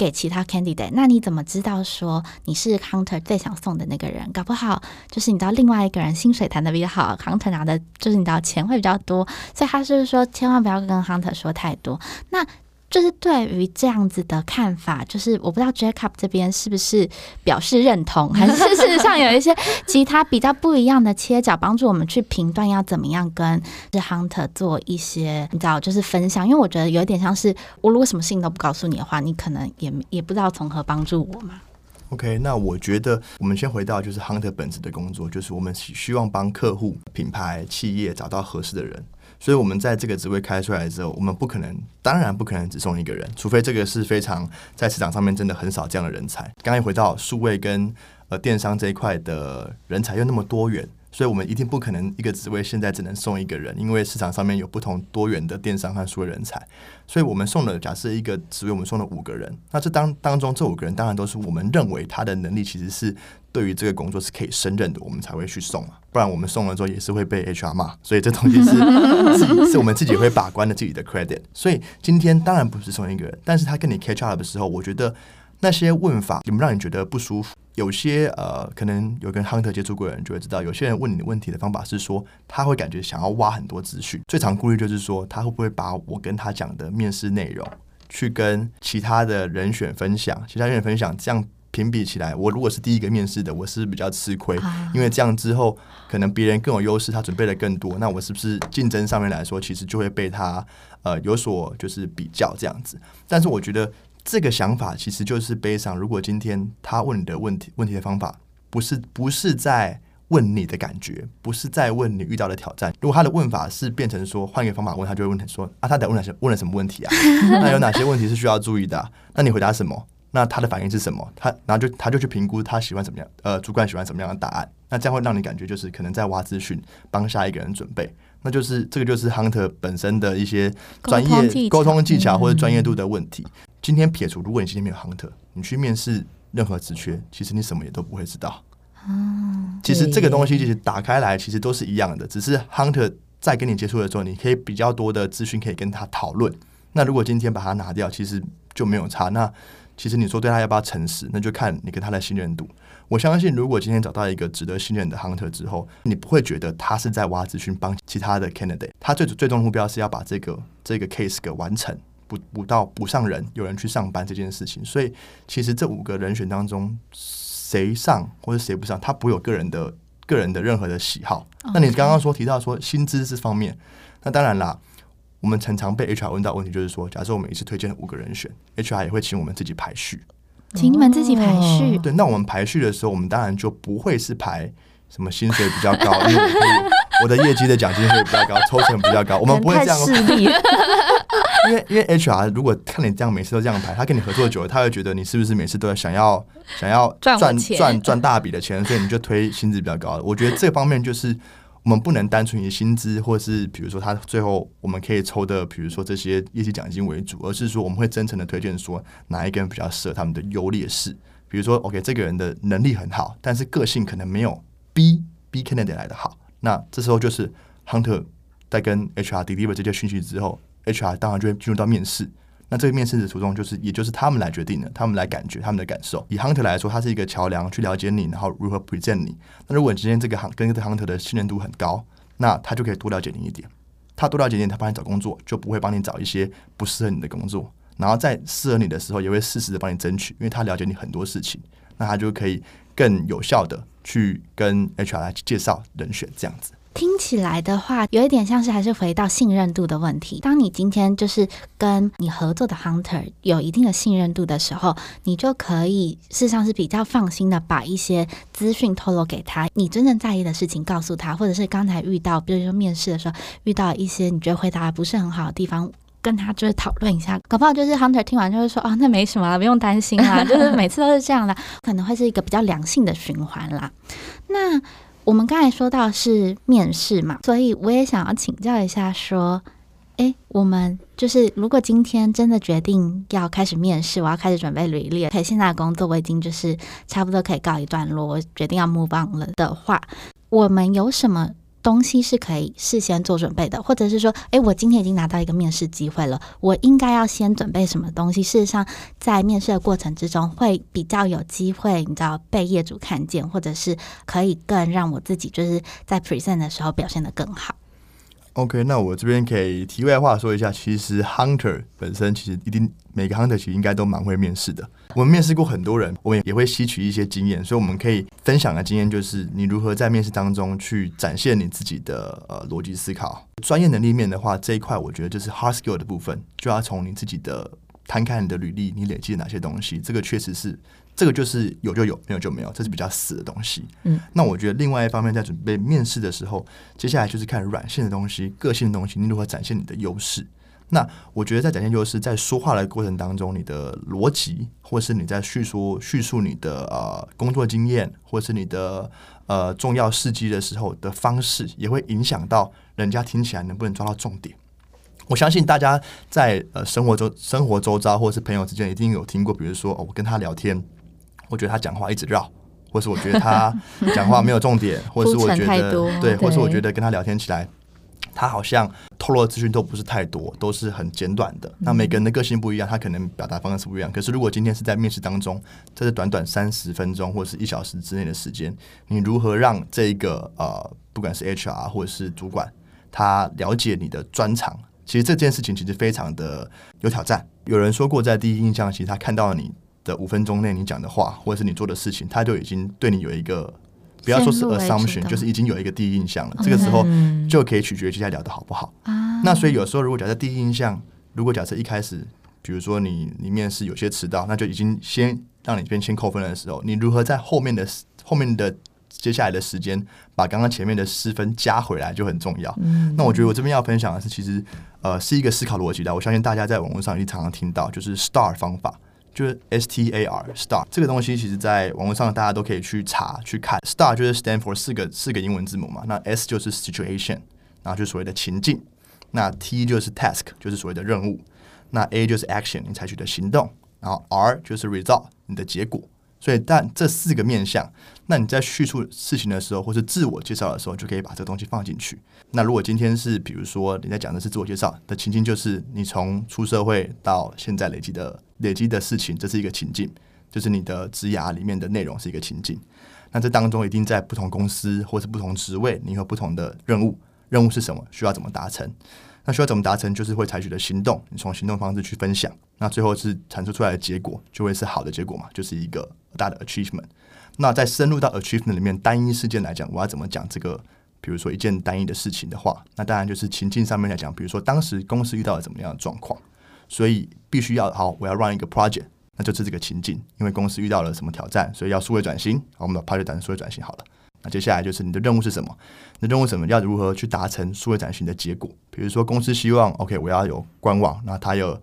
给其他 candidate。那你怎么知道说你是 hunter 最想送的那个人？搞不好就是你知道另外一个人薪水谈的比较好，hunter 拿的就是你知道钱会比较多，所以他是说千万不要跟 hunter 说太多。那就是对于这样子的看法，就是我不知道 Jacob 这边是不是表示认同，还是事实上有一些其他比较不一样的切角，帮助我们去评断要怎么样跟这 Hunter 做一些你知道，就是分享。因为我觉得有一点像是，我如果什么事情都不告诉你的话，你可能也也不知道从何帮助我嘛。OK，那我觉得我们先回到就是 Hunter 本职的工作，就是我们希望帮客户、品牌、企业找到合适的人。所以，我们在这个职位开出来之后，我们不可能，当然不可能只送一个人，除非这个是非常在市场上面真的很少这样的人才。刚才回到数位跟呃电商这一块的人才又那么多元。所以我们一定不可能一个职位现在只能送一个人，因为市场上面有不同多元的电商和数位人才。所以我们送了，假设一个职位我们送了五个人，那这当当中这五个人当然都是我们认为他的能力其实是对于这个工作是可以胜任的，我们才会去送嘛。不然我们送了之后也是会被 HR 骂。所以这东西是 自己是我们自己会把关的自己的 credit。所以今天当然不是送一个人，但是他跟你 catch up 的时候，我觉得那些问法有没有让你觉得不舒服？有些呃，可能有跟 Hunter 接触过的人就会知道，有些人问你的问题的方法是说，他会感觉想要挖很多资讯。最常顾虑就是说，他会不会把我跟他讲的面试内容去跟其他的人选分享，其他人选分享，这样评比起来，我如果是第一个面试的，我是比较吃亏，因为这样之后可能别人更有优势，他准备的更多，那我是不是竞争上面来说，其实就会被他呃有所就是比较这样子？但是我觉得。这个想法其实就是悲伤。如果今天他问你的问题，问题的方法不是不是在问你的感觉，不是在问你遇到的挑战。如果他的问法是变成说换一个方法问，他就会问他说啊，他得问哪些问了什么问题啊？那有哪些问题是需要注意的啊？那你回答什么？那他的反应是什么？他然后就他就去评估他喜欢什么样呃，主管喜欢什么样的答案？那这样会让你感觉就是可能在挖资讯，帮下一个人准备。那就是这个就是 Hunter 本身的一些专业沟通技巧或者专业度的问题。今天撇除，如果你今天没有 Hunter，你去面试任何职缺，其实你什么也都不会知道。嗯，其实这个东西其实打开来，其实都是一样的，只是 Hunter 在跟你接触的时候，你可以比较多的资讯可以跟他讨论。那如果今天把它拿掉，其实就没有差。那其实你说对他要不要诚实，那就看你跟他的信任度。我相信，如果今天找到一个值得信任的 Hunter 之后，你不会觉得他是在挖资讯帮其他的 candidate。他最最终的目标是要把这个这个 case 给完成。补补到补上人，有人去上班这件事情，所以其实这五个人选当中，谁上或者谁不上，他不会有个人的个人的任何的喜好。那你刚刚说提到说薪资这方面，那当然啦，我们常常被 HR 问到问题，就是说，假设我们一次推荐五个人选，HR 也会请我们自己排序，请你们自己排序。对，那我们排序的时候，我们当然就不会是排什么薪水比较高，因为我可以我的业绩的奖金会比较高，抽成比较高，我们不会这样。因为因为 HR 如果看你这样每次都这样排，他跟你合作久了，他会觉得你是不是每次都要想要想要赚赚赚大笔的钱，所以你就推薪资比较高的。我觉得这方面就是我们不能单纯以薪资，或是比如说他最后我们可以抽的，比如说这些业绩奖金为主，而是说我们会真诚的推荐说哪一个人比较适合他们的优劣势。比如说，OK，这个人的能力很好，但是个性可能没有 B B candidate 来的好。那这时候就是 Hunter 在跟 HR deliver 这些讯息之后。HR 当然就会进入到面试，那这个面试的途中就是，也就是他们来决定的，他们来感觉，他们的感受。以 Hunter 来说，他是一个桥梁，去了解你，然后如何 present 你。那如果你今天这个行跟这个 Hunter 的信任度很高，那他就可以多了解你一点。他多了解你，他帮你找工作，就不会帮你找一些不适合你的工作。然后在适合你的时候，也会适时的帮你争取，因为他了解你很多事情，那他就可以更有效的去跟 HR 来介绍人选这样子。听起来的话，有一点像是还是回到信任度的问题。当你今天就是跟你合作的 hunter 有一定的信任度的时候，你就可以事实上是比较放心的把一些资讯透露给他，你真正在意的事情告诉他，或者是刚才遇到，比如说面试的时候遇到一些你觉得回答不是很好的地方，跟他就是讨论一下，搞不好就是 hunter 听完就会说哦，那没什么了，不用担心啦，就是每次都是这样的，可能会是一个比较良性的循环啦。那。我们刚才说到是面试嘛，所以我也想要请教一下，说，诶，我们就是如果今天真的决定要开始面试，我要开始准备履历，可以现在工作我已经就是差不多可以告一段落，我决定要 move on 了的话，我们有什么？东西是可以事先做准备的，或者是说，诶，我今天已经拿到一个面试机会了，我应该要先准备什么东西？事实上，在面试的过程之中，会比较有机会，你知道被业主看见，或者是可以更让我自己就是在 present 的时候表现得更好。OK，那我这边可以题外话说一下，其实 Hunter 本身其实一定每个 Hunter 其实应该都蛮会面试的。我们面试过很多人，我们也会吸取一些经验，所以我们可以分享的经验就是你如何在面试当中去展现你自己的呃逻辑思考。专业能力面的话，这一块我觉得就是 hard skill 的部分，就要从你自己的摊开你的履历，你累积哪些东西，这个确实是。这个就是有就有，没有就没有，这是比较死的东西。嗯，那我觉得另外一方面，在准备面试的时候，接下来就是看软性的东西、个性的东西，你如何展现你的优势。那我觉得在展现就是，在说话的过程当中，你的逻辑，或是你在叙述叙述你的呃工作经验，或是你的呃重要事迹的时候的方式，也会影响到人家听起来能不能抓到重点。我相信大家在呃生活中、生活周遭，或是朋友之间，一定有听过，比如说哦，我跟他聊天。我觉得他讲话一直绕，或是我觉得他讲话没有重点，或者是我觉得 对，或是我觉得跟他聊天起来，他好像透露的资讯都不是太多，都是很简短的。那每个人的个性不一样，他可能表达方式不一样。可是如果今天是在面试当中，在这短短三十分钟或者是一小时之内的时间，你如何让这一个呃，不管是 HR 或者是主管，他了解你的专长？其实这件事情其实非常的有挑战。有人说过，在第一印象，其实他看到了你。的五分钟内，你讲的话或者是你做的事情，他就已经对你有一个，不要说是 assumption，就是已经有一个第一印象了。这个时候就可以取决于接下来聊的好不好。那所以有时候如果假设第一印象，如果假设一开始，比如说你你面试有些迟到，那就已经先让你这边先扣分的时候，你如何在后面的后面的接下来的时间把刚刚前面的失分加回来就很重要。那我觉得我这边要分享的是，其实呃是一个思考逻辑的。我相信大家在网络上也常常听到，就是 STAR 方法。就是 S T A R STAR 这个东西，其实在网络上大家都可以去查去看。STAR 就是 stand for 四个四个英文字母嘛。那 S 就是 situation，然后就所谓的情境。那 T 就是 task，就是所谓的任务。那 A 就是 action，你采取的行动。然后 R 就是 result，你的结果。所以，但这四个面向，那你在叙述事情的时候，或是自我介绍的时候，就可以把这个东西放进去。那如果今天是，比如说你在讲的是自我介绍的情境，就是你从出社会到现在累积的累积的事情，这是一个情境，就是你的职涯里面的内容是一个情境。那这当中一定在不同公司或是不同职位，你有不同的任务，任务是什么？需要怎么达成？那需要怎么达成？就是会采取的行动，你从行动方式去分享，那最后是产出出来的结果，就会是好的结果嘛，就是一个大的 achievement。那在深入到 achievement 里面，单一事件来讲，我要怎么讲这个？比如说一件单一的事情的话，那当然就是情境上面来讲，比如说当时公司遇到了怎么样的状况，所以必须要好，我要 run 一个 project，那就是这个情境，因为公司遇到了什么挑战，所以要数位转型，好，我们把 project 当成数位转型好了。那接下来就是你的任务是什么？你的任务什么？要如何去达成数位转型的结果？比如说公司希望，OK，我要有官网，那它有，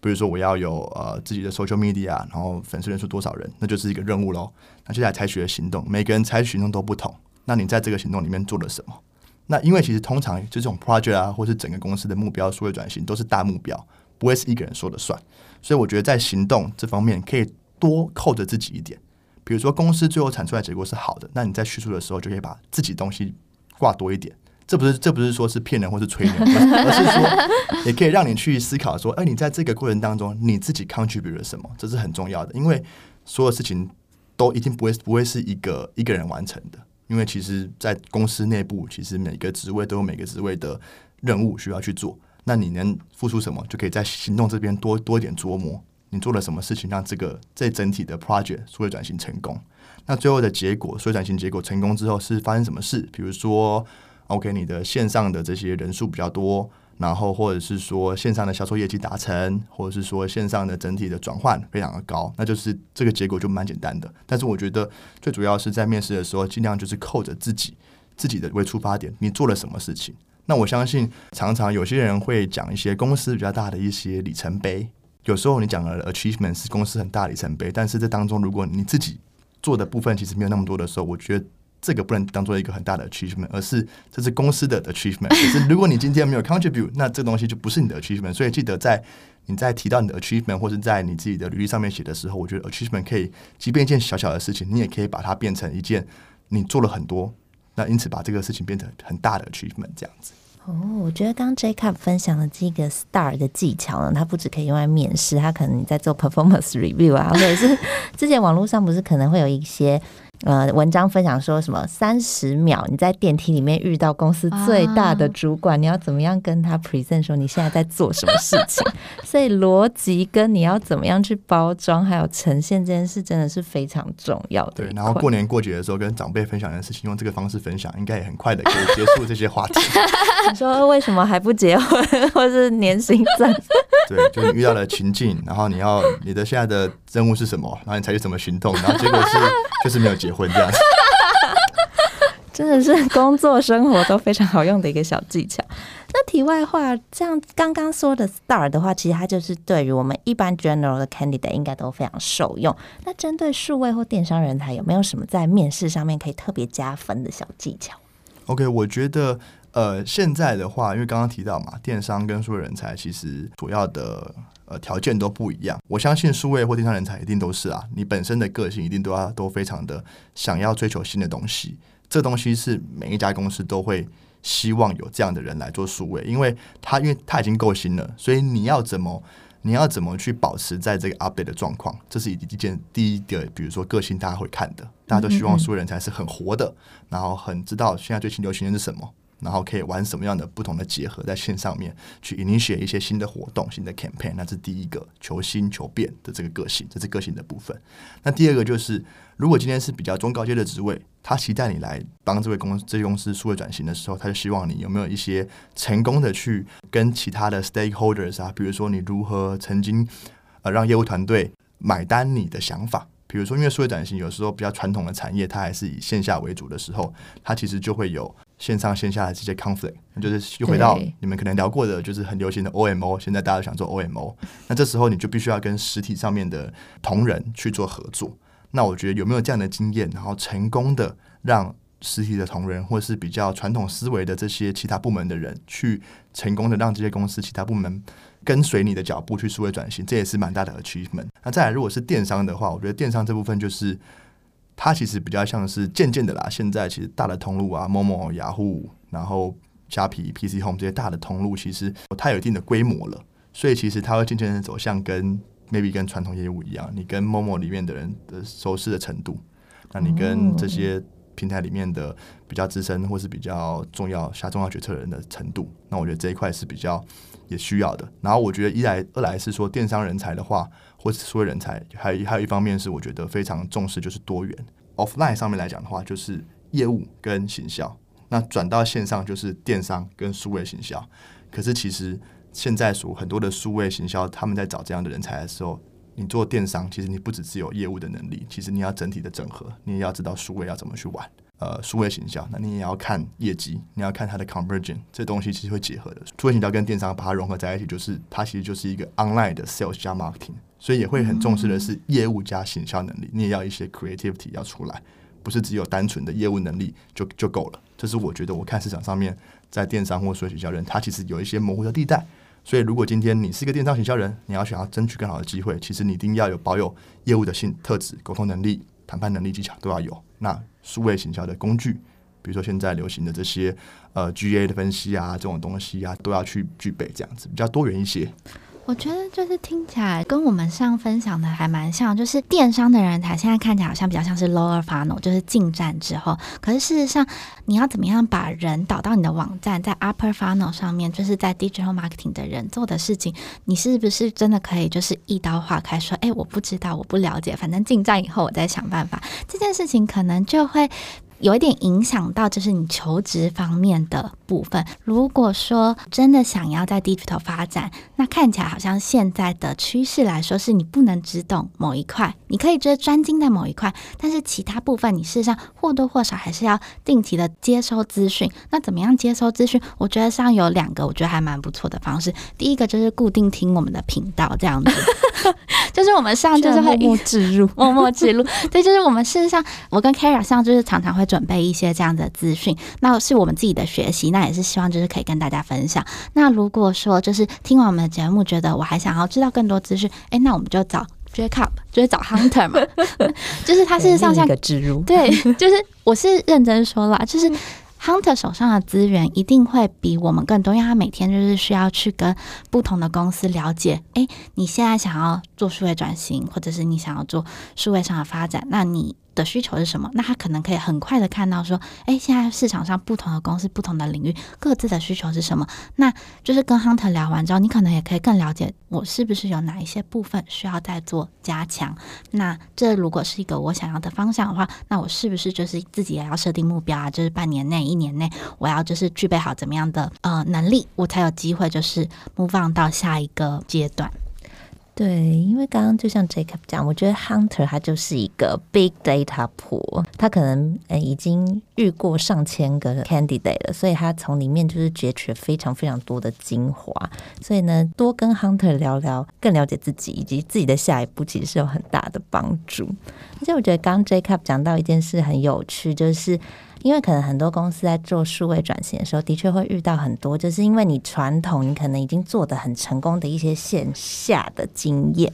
比如说我要有呃自己的 social media，然后粉丝人数多少人，那就是一个任务喽。那接下来采取的行动，每个人采取行动都不同。那你在这个行动里面做了什么？那因为其实通常就这种 project 啊，或是整个公司的目标数位转型都是大目标，不会是一个人说了算。所以我觉得在行动这方面可以多扣着自己一点。比如说，公司最后产出来结果是好的，那你在叙述的时候就可以把自己东西挂多一点。这不是这不是说是骗人或是吹牛，而是说也可以让你去思考说，哎，你在这个过程当中你自己 contribute 了什么？这是很重要的，因为所有事情都一定不会不会是一个一个人完成的，因为其实，在公司内部，其实每个职位都有每个职位的任务需要去做。那你能付出什么，就可以在行动这边多多一点琢磨。你做了什么事情让这个这整体的 project 数位转型成功？那最后的结果，数位转型结果成功之后是发生什么事？比如说，OK，你的线上的这些人数比较多，然后或者是说线上的销售业绩达成，或者是说线上的整体的转换非常的高，那就是这个结果就蛮简单的。但是我觉得最主要是在面试的时候，尽量就是扣着自己自己的为出发点，你做了什么事情。那我相信常常有些人会讲一些公司比较大的一些里程碑，有时候你讲的 achievement 是公司很大的里程碑，但是这当中如果你自己做的部分其实没有那么多的时候，我觉得。这个不能当做一个很大的 achievement，而是这是公司的 achievement。可是如果你今天没有 contribute，那这东西就不是你的 achievement。所以记得在你在提到你的 achievement 或是在你自己的履历上面写的时候，我觉得 achievement 可以，即便一件小小的事情，你也可以把它变成一件你做了很多，那因此把这个事情变成很大的 achievement 这样子。哦，我觉得刚 Jacob 分享的这个 STAR 的技巧呢，它不止可以用来面试，它可能你在做 performance review 啊，或者是 之前网络上不是可能会有一些。呃，文章分享说什么三十秒你在电梯里面遇到公司最大的主管，你要怎么样跟他 present 说你现在在做什么事情？所以逻辑跟你要怎么样去包装还有呈现这件事，真的是非常重要的。对，然后过年过节的时候跟长辈分享的事情，用这个方式分享，应该也很快的可以结束这些话题。你说为什么还不结婚，或是年薪赞？对，就你遇到了情境，然后你要你的现在的任务是什么，然后你采取什么行动，然后结果是 就是没有结婚这样子。真的是工作生活都非常好用的一个小技巧。那题外话，像刚刚说的 STAR 的话，其实它就是对于我们一般 general 的 candidate 应该都非常受用。那针对数位或电商人才，有没有什么在面试上面可以特别加分的小技巧？OK，我觉得。呃，现在的话，因为刚刚提到嘛，电商跟数位人才其实主要的呃条件都不一样。我相信数位或电商人才一定都是啊，你本身的个性一定都要都非常的想要追求新的东西。这东西是每一家公司都会希望有这样的人来做数位，因为他因为他已经够新了，所以你要怎么你要怎么去保持在这个 update 的状况，这是一一件第一个，比如说个性大家会看的，大家都希望数位人才是很活的，然后很知道现在最新流行的是什么。然后可以玩什么样的不同的结合，在线上面去 initiate 一些新的活动、新的 campaign，那是第一个求新求变的这个个性，这是个性的部分。那第二个就是，如果今天是比较中高阶的职位，他期待你来帮这位公司、这公司数位转型的时候，他就希望你有没有一些成功的去跟其他的 stakeholders 啊，比如说你如何曾经呃让业务团队买单你的想法，比如说因为数位转型有时候比较传统的产业，它还是以线下为主的时候，它其实就会有。线上线下的这些 conflict，就是又回到你们可能聊过的，就是很流行的 OMO。现在大家都想做 OMO，那这时候你就必须要跟实体上面的同仁去做合作。那我觉得有没有这样的经验，然后成功的让实体的同仁，或是比较传统思维的这些其他部门的人，去成功的让这些公司其他部门跟随你的脚步去数位转型，这也是蛮大的 achievement。那再来，如果是电商的话，我觉得电商这部分就是。它其实比较像是渐渐的啦，现在其实大的通路啊，Momo、雅虎，然后虾皮、PC Home 这些大的通路，其实它有一定的规模了，所以其实它会渐渐的走向跟 maybe 跟传统业务一样，你跟 Momo 里面的人的熟识的程度，那你跟这些平台里面的比较资深或是比较重要下重要决策的人的程度，那我觉得这一块是比较也需要的。然后我觉得一来二来是说电商人才的话。或是说人才，还有还有一方面是我觉得非常重视，就是多元。Offline 上面来讲的话，就是业务跟行销；那转到线上就是电商跟数位行销。可是其实现在所很多的数位行销，他们在找这样的人才的时候，你做电商，其实你不只是有业务的能力，其实你要整体的整合，你也要知道数位要怎么去玩。呃，数位行销，那你也要看业绩，你要看它的 conversion，这东西其实会结合的。数位行销跟电商把它融合在一起，就是它其实就是一个 online 的 sales 加 marketing。所以也会很重视的是业务加行销能力，你也要一些 creativity 要出来，不是只有单纯的业务能力就就够了。这是我觉得我看市场上面在电商或数位行销人，他其实有一些模糊的地带。所以如果今天你是一个电商行销人，你要想要争取更好的机会，其实你一定要有保有业务的性特质、沟通能力、谈判能力、技巧都要有。那数位行销的工具，比如说现在流行的这些呃 GA 的分析啊，这种东西啊，都要去具备，这样子比较多元一些。我觉得就是听起来跟我们上分享的还蛮像，就是电商的人才现在看起来好像比较像是 lower funnel，就是进站之后。可是事实上，你要怎么样把人导到你的网站，在 upper funnel 上面，就是在 digital marketing 的人做的事情，你是不是真的可以就是一刀划开说，哎，我不知道，我不了解，反正进站以后我再想办法。这件事情可能就会有一点影响到就是你求职方面的部分。如果说真的想要在 digital 发展，那看起来好像现在的趋势来说，是你不能只懂某一块，你可以就是专精在某一块，但是其他部分你事实上或多或少还是要定期的接收资讯。那怎么样接收资讯？我觉得上有两个，我觉得还蛮不错的方式。第一个就是固定听我们的频道，这样子，就是我们上就是会默默植入，默默植入。对，就是我们事实上，我跟 Kara 上就是常常会准备一些这样的资讯，那是我们自己的学习，那也是希望就是可以跟大家分享。那如果说就是听完我们的节目，觉得我还想要知道更多资讯，哎，那我们就找 Jacob，就是找 Hunter 嘛，就是他事实上像一个置入，对，就是我是认真说了，就是。Hunter 手上的资源一定会比我们更多，因为他每天就是需要去跟不同的公司了解。哎，你现在想要做数位转型，或者是你想要做数位上的发展，那你的需求是什么？那他可能可以很快的看到说，哎，现在市场上不同的公司、不同的领域各自的需求是什么？那就是跟 Hunter 聊完之后，你可能也可以更了解我是不是有哪一些部分需要再做加强。那这如果是一个我想要的方向的话，那我是不是就是自己也要设定目标啊？就是半年内、一年内，我要就是具备好怎么样的呃能力，我才有机会就是 move on 到下一个阶段。对，因为刚刚就像 Jacob 讲，我觉得 Hunter 他就是一个 big data pool，他可能呃已经遇过上千个 candidate 了，所以他从里面就是攫取了非常非常多的精华。所以呢，多跟 Hunter 聊聊，更了解自己以及自己的下一步，其实是有很大的帮助。而且我觉得刚 Jacob 讲到一件事很有趣，就是。因为可能很多公司在做数位转型的时候，的确会遇到很多，就是因为你传统你可能已经做得很成功的一些线下的经验，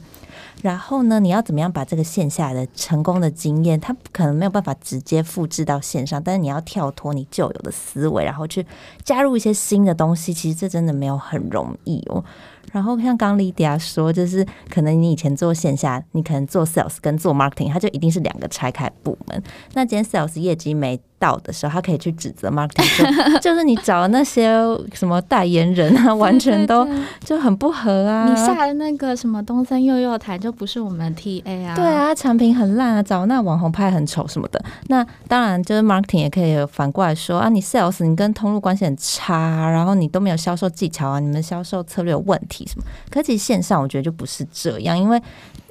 然后呢，你要怎么样把这个线下的成功的经验，它可能没有办法直接复制到线上，但是你要跳脱你旧有的思维，然后去加入一些新的东西，其实这真的没有很容易哦。然后像刚 Lydia 说，就是可能你以前做线下，你可能做 sales 跟做 marketing，它就一定是两个拆开部门。那今天 sales 业绩没到的时候，他可以去指责 marketing，说 就是你找的那些什么代言人啊，完全都就很不合啊。你下的那个什么东森幼幼台就不是我们 TA 啊。对啊，产品很烂啊，找那网红拍很丑什么的。那当然就是 marketing 也可以反过来说啊，你 sales 你跟通路关系很差，然后你都没有销售技巧啊，你们销售策略有问题。什么？可其实线上我觉得就不是这样，因为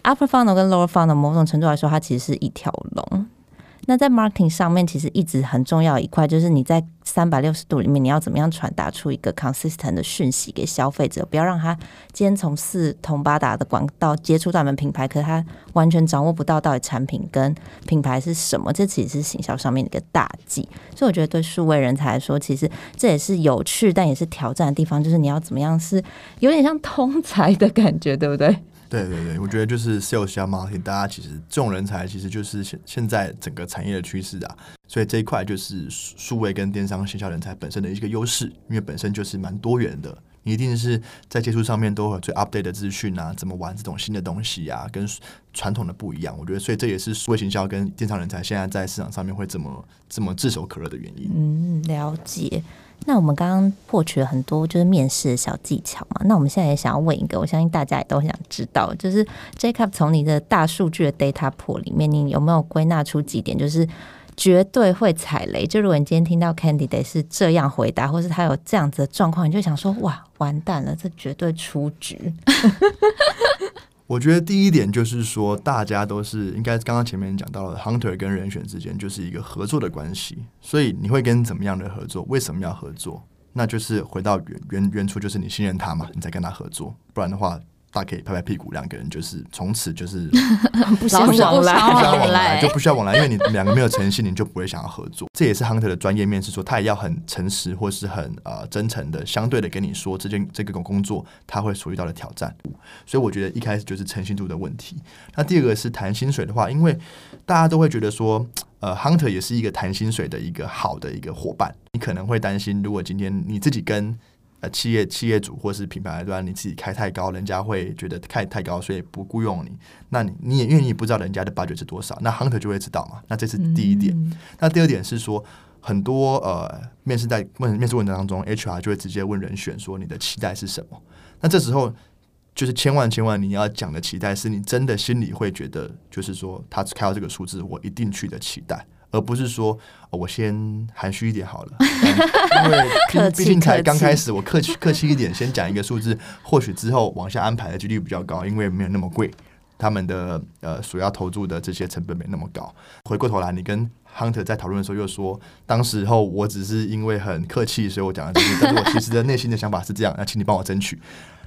upper funnel 跟 lower funnel 某种程度来说，它其实是一条龙。那在 marketing 上面，其实一直很重要一块，就是你在三百六十度里面，你要怎么样传达出一个 consistent 的讯息给消费者，不要让他今天从四通八达的广告接触到你们品牌，可是他完全掌握不到到底产品跟品牌是什么，这其实是行销上面的一个大忌。所以我觉得对数位人才来说，其实这也是有趣但也是挑战的地方，就是你要怎么样是有点像通才的感觉，对不对？对对对，我觉得就是 sales 加 marketing，大家其实这种人才其实就是现现在整个产业的趋势啊，所以这一块就是数位跟电商线下人才本身的一个优势，因为本身就是蛮多元的，你一定是在接触上面都有最 update 的资讯啊，怎么玩这种新的东西啊，跟传统的不一样，我觉得所以这也是数位行销跟电商人才现在在市场上面会这么这么炙手可热的原因。嗯，了解。那我们刚刚获取了很多就是面试的小技巧嘛，那我们现在也想要问一个，我相信大家也都很想知道，就是 Jacob 从你的大数据的 data pool 里面，你有没有归纳出几点，就是绝对会踩雷？就如果你今天听到 candidate 是这样回答，或是他有这样子的状况，你就想说哇，完蛋了，这绝对出局。我觉得第一点就是说，大家都是应该刚刚前面讲到了，hunter 跟人选之间就是一个合作的关系，所以你会跟怎么样的合作？为什么要合作？那就是回到原原原初，就是你信任他嘛，你再跟他合作，不然的话。大家可以拍拍屁股，两个人就是从此就是 不相往来，不相往来就不需要往来，因为你两个没有诚信，你就不会想要合作。这也是 Hunter 的专业面试，说他也要很诚实或是很呃真诚的，相对的跟你说这件这个工作他会所遇到的挑战。所以我觉得一开始就是诚信度的问题。那第二个是谈薪水的话，因为大家都会觉得说，呃，Hunter 也是一个谈薪水的一个好的一个伙伴。你可能会担心，如果今天你自己跟呃，企业企业主或是品牌端，你自己开太高，人家会觉得开太高，所以不雇佣你。那你你也因为你不知道人家的 budget 是多少，那 hunter 就会知道嘛。那这是第一点。嗯、那第二点是说，很多呃面试在问面试问题当中，HR 就会直接问人选说你的期待是什么？那这时候就是千万千万你要讲的期待是你真的心里会觉得，就是说他开到这个数字，我一定去的期待。而不是说、哦、我先含蓄一点好了，因为 毕毕竟才刚开始，我客气客气一点，先讲一个数字，或许之后往下安排的几率比较高，因为没有那么贵，他们的呃所要投注的这些成本没那么高。回过头来，你跟 Hunter 在讨论的时候又说，当时候我只是因为很客气，所以我讲了这些，但是我其实的内心的想法是这样，那请你帮我争取。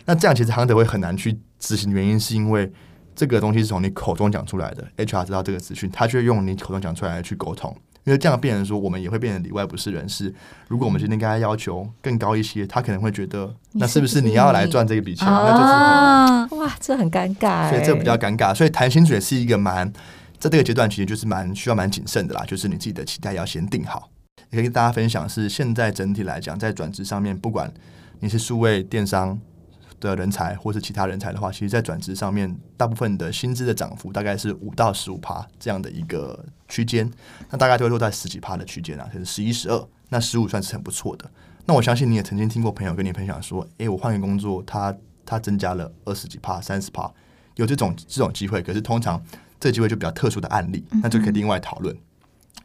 那这样其实 Hunter 会很难去执行，原因是因为这个东西是从你口中讲出来的，HR 知道这个资讯，他却用你口中讲出来去沟通，因为这样变成说，我们也会变成里外不是人事。如果我们今天跟他要求更高一些，他可能会觉得，那是不是你要来赚这个笔钱？那就是啊，哇，这很尴尬，所以这比较尴尬。所以谈薪水是一个蛮在这个阶段，其实就是蛮需要蛮谨慎的啦，就是你自己的期待要先定好。也可以跟大家分享是，现在整体来讲，在转职上面，不管你是数位电商。的人才或是其他人才的话，其实，在转职上面，大部分的薪资的涨幅大概是五到十五趴这样的一个区间，那大概就会落在十几趴的区间啊，就是十一、十二，那十五算是很不错的。那我相信你也曾经听过朋友跟你分享说，诶、欸，我换个工作，他他增加了二十几趴、三十趴，有这种这种机会。可是通常这机会就比较特殊的案例，那就可以另外讨论，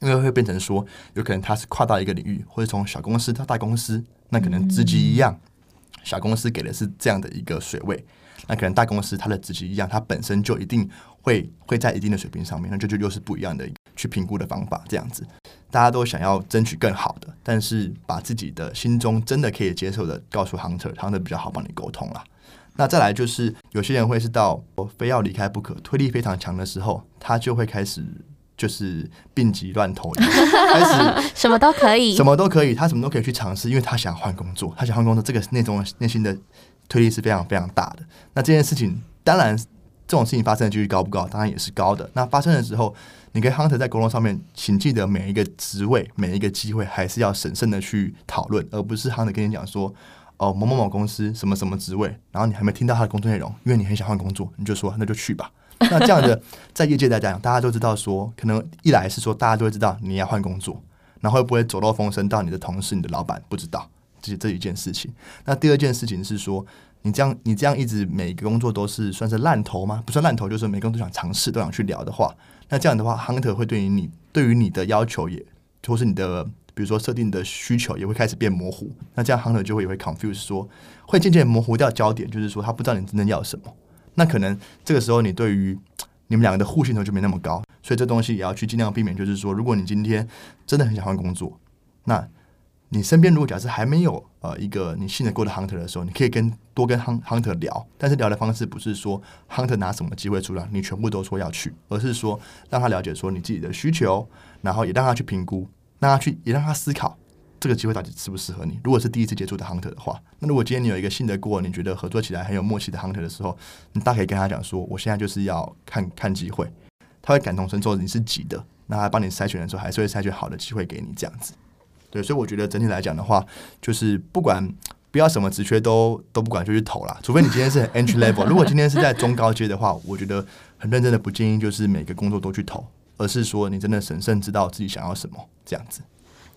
嗯、因为会变成说，有可能他是跨到一个领域，或者从小公司到大公司，那可能职级一样。小公司给的是这样的一个水位，那可能大公司它的职级一样，它本身就一定会会在一定的水平上面，那就就又是不一样的去评估的方法。这样子，大家都想要争取更好的，但是把自己的心中真的可以接受的告诉 Hunter，Hunter 比较好帮你沟通啦。那再来就是有些人会是到我非要离开不可，推力非常强的时候，他就会开始。就是病急乱投医，开始什么都可以，什么都可以，他什么都可以去尝试，因为他想换工作，他想换工作，这个内中内心的推力是非常非常大的。那这件事情，当然这种事情发生的几率高不高？当然也是高的。那发生的时候，你跟 Hunter 在沟通上面，请记得每一个职位、每一个机会，还是要审慎的去讨论，而不是 Hunter 跟你讲说，哦，某某某公司什么什么职位，然后你还没听到他的工作内容，因为你很想换工作，你就说那就去吧。那这样的，在业界来讲，大家都知道说，可能一来是说大家都会知道你要换工作，然后会不会走漏风声到你的同事、你的老板不知道，这这一件事情。那第二件事情是说，你这样你这样一直每个工作都是算是烂头吗？不算烂头，就是每个人都想尝试，都想去聊的话，那这样的话，Hunter 会对于你对于你的要求也，或是你的比如说设定的需求也会开始变模糊。那这样 Hunter 就会也会 confuse 说，会渐渐模糊掉焦点，就是说他不知道你真正要什么。那可能这个时候，你对于你们两个的互信度就没那么高，所以这东西也要去尽量避免。就是说，如果你今天真的很想换工作，那你身边如果假设还没有呃一个你信得过的 hunter 的时候，你可以跟多跟 hunter 聊，但是聊的方式不是说 hunter 拿什么机会出来，你全部都说要去，而是说让他了解说你自己的需求，然后也让他去评估，让他去也让他思考。这个机会到底适不适合你？如果是第一次接触的 hunter 的话，那如果今天你有一个信得过，你觉得合作起来很有默契的 hunter 的时候，你大可以跟他讲说，我现在就是要看看机会，他会感同身受，你是急的，那他帮你筛选的时候，还是会筛选好的机会给你这样子。对，所以我觉得整体来讲的话，就是不管不要什么职缺都都不管就去投啦，除非你今天是 entry level。如果今天是在中高阶的话，我觉得很认真的不建议就是每个工作都去投，而是说你真的审慎知道自己想要什么这样子。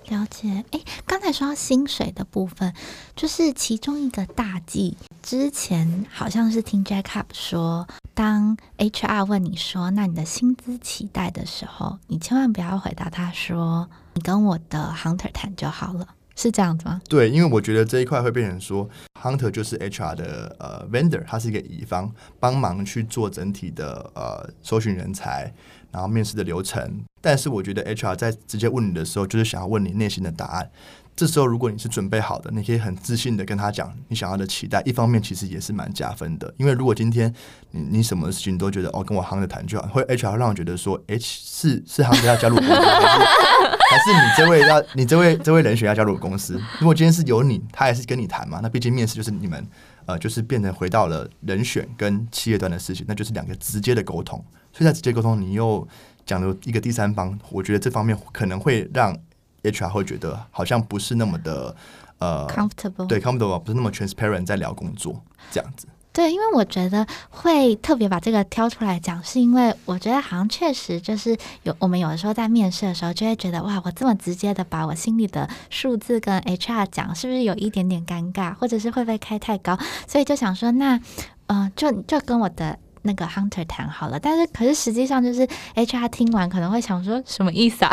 了解，哎，刚才说到薪水的部分，就是其中一个大忌。之前好像是听 Jackup 说，当 HR 问你说“那你的薪资期待”的时候，你千万不要回答他说“你跟我的 Hunter 谈就好了”，是这样子吗？对，因为我觉得这一块会变成说，Hunter 就是 HR 的呃 vendor，他是一个乙方，帮忙去做整体的呃搜寻人才。然后面试的流程，但是我觉得 HR 在直接问你的时候，就是想要问你内心的答案。这时候如果你是准备好的，你可以很自信的跟他讲你想要的期待。一方面其实也是蛮加分的，因为如果今天你你什么事情都觉得哦跟我 Hunter 谈就好，会 HR 让我觉得说，哎是是 Hunter 要加入公司，还是还是你这位要你这位这位人选要加入公司？如果今天是由你，他还是跟你谈嘛？那毕竟面试就是你们呃就是变成回到了人选跟企业端的事情，那就是两个直接的沟通。所以在直接沟通，你又讲了一个第三方，我觉得这方面可能会让 HR 会觉得好像不是那么的呃 comfortable，对 comfortable 不是那么 transparent 在聊工作这样子。对，因为我觉得会特别把这个挑出来讲，是因为我觉得好像确实就是有我们有的时候在面试的时候就会觉得哇，我这么直接的把我心里的数字跟 HR 讲，是不是有一点点尴尬，或者是会不会开太高？所以就想说，那呃，就就跟我的。那个 hunter 谈好了，但是可是实际上就是 HR 听完可能会想说什么意思啊？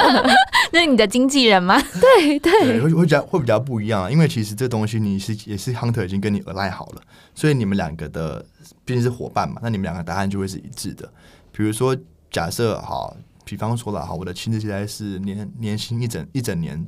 那是你的经纪人吗？对对，对，会会比较会比较不一样啊，因为其实这东西你是也是 hunter 已经跟你 align 好了，所以你们两个的毕竟是伙伴嘛，那你们两个答案就会是一致的。比如说假设好，比方说了哈，我的薪资现在是年年薪一整一整年。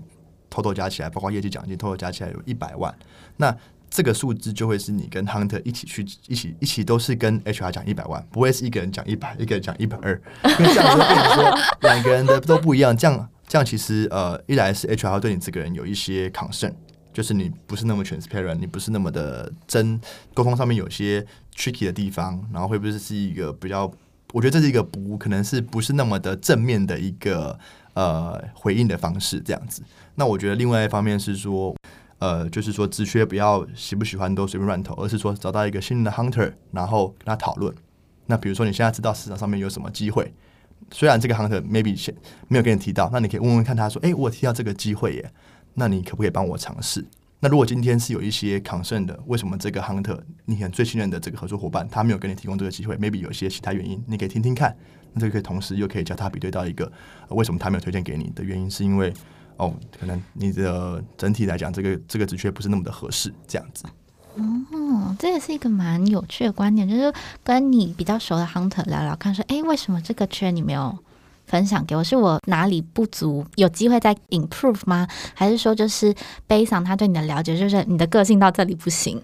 偷偷加起来，包括业绩奖金，偷偷加起来有一百万。那这个数字就会是你跟 Hunter 一起去，一起一起都是跟 HR 讲一百万，不会是一个人讲一百，一个人讲一百二。因为这样子会变成说两个人的都不一样。这样这样其实呃，一来是 HR 对你这个人有一些 concern，就是你不是那么 transparent，你不是那么的真，沟通上面有些 tricky 的地方，然后会不会是一个比较？我觉得这是一个不可能是不是那么的正面的一个呃回应的方式，这样子。那我觉得另外一方面是说，呃，就是说职缺不要喜不喜欢都随便乱投，而是说找到一个信任的 hunter，然后跟他讨论。那比如说你现在知道市场上面有什么机会，虽然这个 hunter maybe 先没有跟你提到，那你可以问问看他说，诶，我提到这个机会耶，那你可不可以帮我尝试？那如果今天是有一些 concern 的，为什么这个 hunter 你很最信任的这个合作伙伴他没有给你提供这个机会？maybe 有一些其他原因，你可以听听看。那这个可以同时又可以叫他比对到一个，呃，为什么他没有推荐给你的原因，是因为。哦，可能你的整体来讲，这个这个职缺不是那么的合适，这样子。哦，这也是一个蛮有趣的观点，就是跟你比较熟的 hunter 聊聊看，说，哎，为什么这个缺你没有分享给我？是我哪里不足，有机会再 improve 吗？还是说，就是 based on 他对你的了解，就是你的个性到这里不行？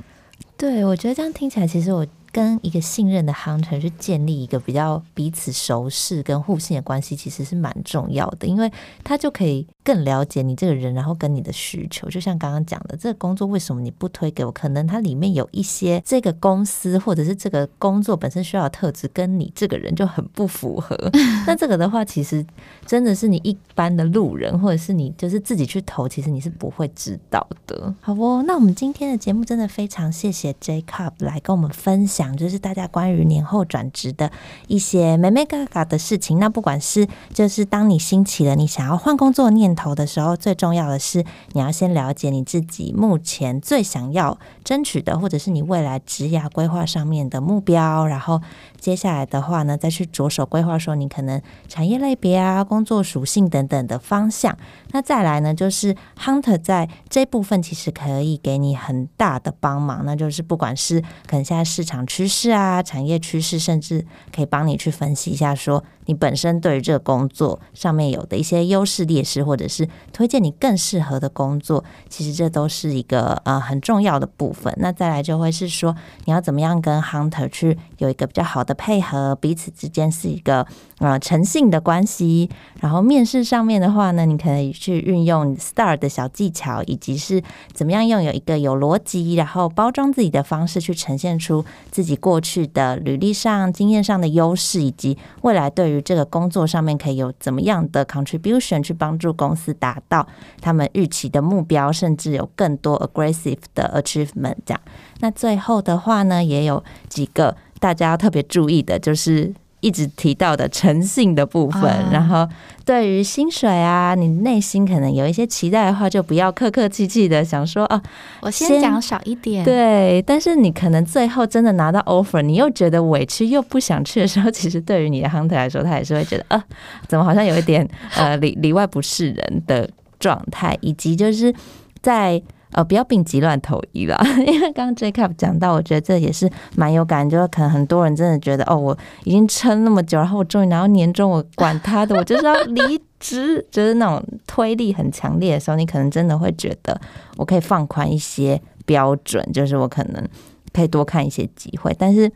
对，我觉得这样听起来，其实我。跟一个信任的 hunter 去建立一个比较彼此熟识跟互信的关系，其实是蛮重要的，因为他就可以更了解你这个人，然后跟你的需求。就像刚刚讲的，这个工作为什么你不推给我？可能它里面有一些这个公司或者是这个工作本身需要的特质，跟你这个人就很不符合。那这个的话，其实真的是你一般的路人，或者是你就是自己去投，其实你是不会知道的。好哦，那我们今天的节目真的非常谢谢 Jacob 来跟我们分享。讲就是大家关于年后转职的一些美美嘎嘎的事情。那不管是就是当你兴起了你想要换工作念头的时候，最重要的是你要先了解你自己目前最想要争取的，或者是你未来职涯规划上面的目标。然后接下来的话呢，再去着手规划说你可能产业类别啊、工作属性等等的方向。那再来呢，就是 Hunter 在这部分其实可以给你很大的帮忙。那就是不管是可能现在市场趋势啊，产业趋势，甚至可以帮你去分析一下，说你本身对于这个工作上面有的一些优势劣势，或者是推荐你更适合的工作，其实这都是一个呃很重要的部分。那再来就会是说，你要怎么样跟 Hunter 去有一个比较好的配合，彼此之间是一个呃诚信的关系。然后面试上面的话呢，你可以去运用 STAR 的小技巧，以及是怎么样用有一个有逻辑，然后包装自己的方式去呈现出自己。自己过去的履历上、经验上的优势，以及未来对于这个工作上面可以有怎么样的 contribution 去帮助公司达到他们预期的目标，甚至有更多 aggressive 的 achievement。这样，那最后的话呢，也有几个大家要特别注意的，就是。一直提到的诚信的部分，啊、然后对于薪水啊，你内心可能有一些期待的话，就不要客客气气的想说哦，我先讲少一点。对，但是你可能最后真的拿到 offer，你又觉得委屈又不想去的时候，其实对于你的 hunter 来说，他也是会觉得啊，怎么好像有一点呃里里外不是人的状态，以及就是在。呃，不要病急乱投医了，因为刚刚 Jacob 讲到，我觉得这也是蛮有感，就是可能很多人真的觉得，哦，我已经撑那么久，然后我终于拿到年终，我管他的，我就是要离职，就是那种推力很强烈的时候，你可能真的会觉得，我可以放宽一些标准，就是我可能可以多看一些机会，但是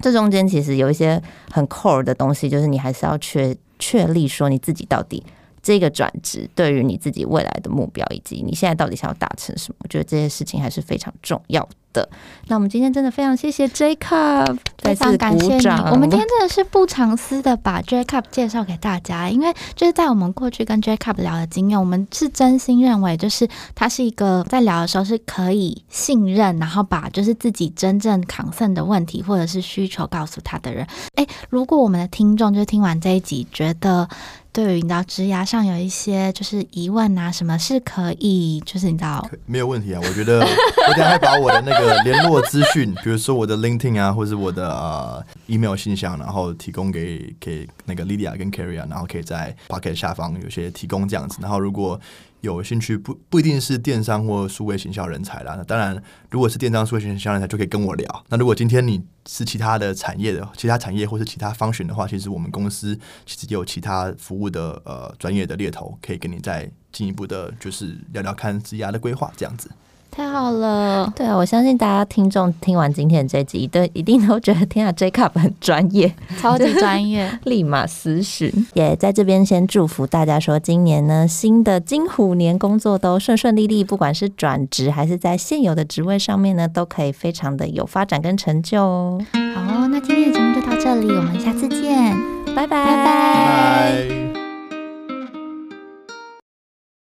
这中间其实有一些很 core 的东西，就是你还是要确确立说你自己到底。这个转职对于你自己未来的目标，以及你现在到底想要达成什么，我觉得这些事情还是非常重要的。那我们今天真的非常谢谢 Jacob，非常感谢你。我们今天真的是不藏私的把 Jacob 介绍给大家，因为就是在我们过去跟 Jacob 聊的经验，我们是真心认为，就是他是一个在聊的时候是可以信任，然后把就是自己真正 concern 的问题或者是需求告诉他的人。诶，如果我们的听众就听完这一集觉得。对于你知道职涯上有一些就是疑问啊，什么是可以就是你知道没有问题啊？我觉得我等下会把我的那个联络资讯，比如说我的 LinkedIn 啊，或是我的呃 email 信箱，然后提供给给那个 Lydia 跟 Carrie 啊，然后可以在 Pocket 下方有些提供这样子。然后如果有兴趣不不一定是电商或数位行销人才啦。那当然，如果是电商数位行销人才，就可以跟我聊。那如果今天你是其他的产业的，其他产业或是其他方选的话，其实我们公司其实也有其他服务的呃专业的猎头，可以跟你再进一步的，就是聊聊看职涯的规划这样子。太好了，对啊，我相信大家听众听完今天的这集，对，一定都觉得天啊，Jacob 很专业，超级专业，立马私讯。也在这边先祝福大家说，今年呢，新的金虎年工作都顺顺利利，不管是转职还是在现有的职位上面呢，都可以非常的有发展跟成就哦。好哦，那今天的节目就到这里，我们下次见，拜拜。拜拜。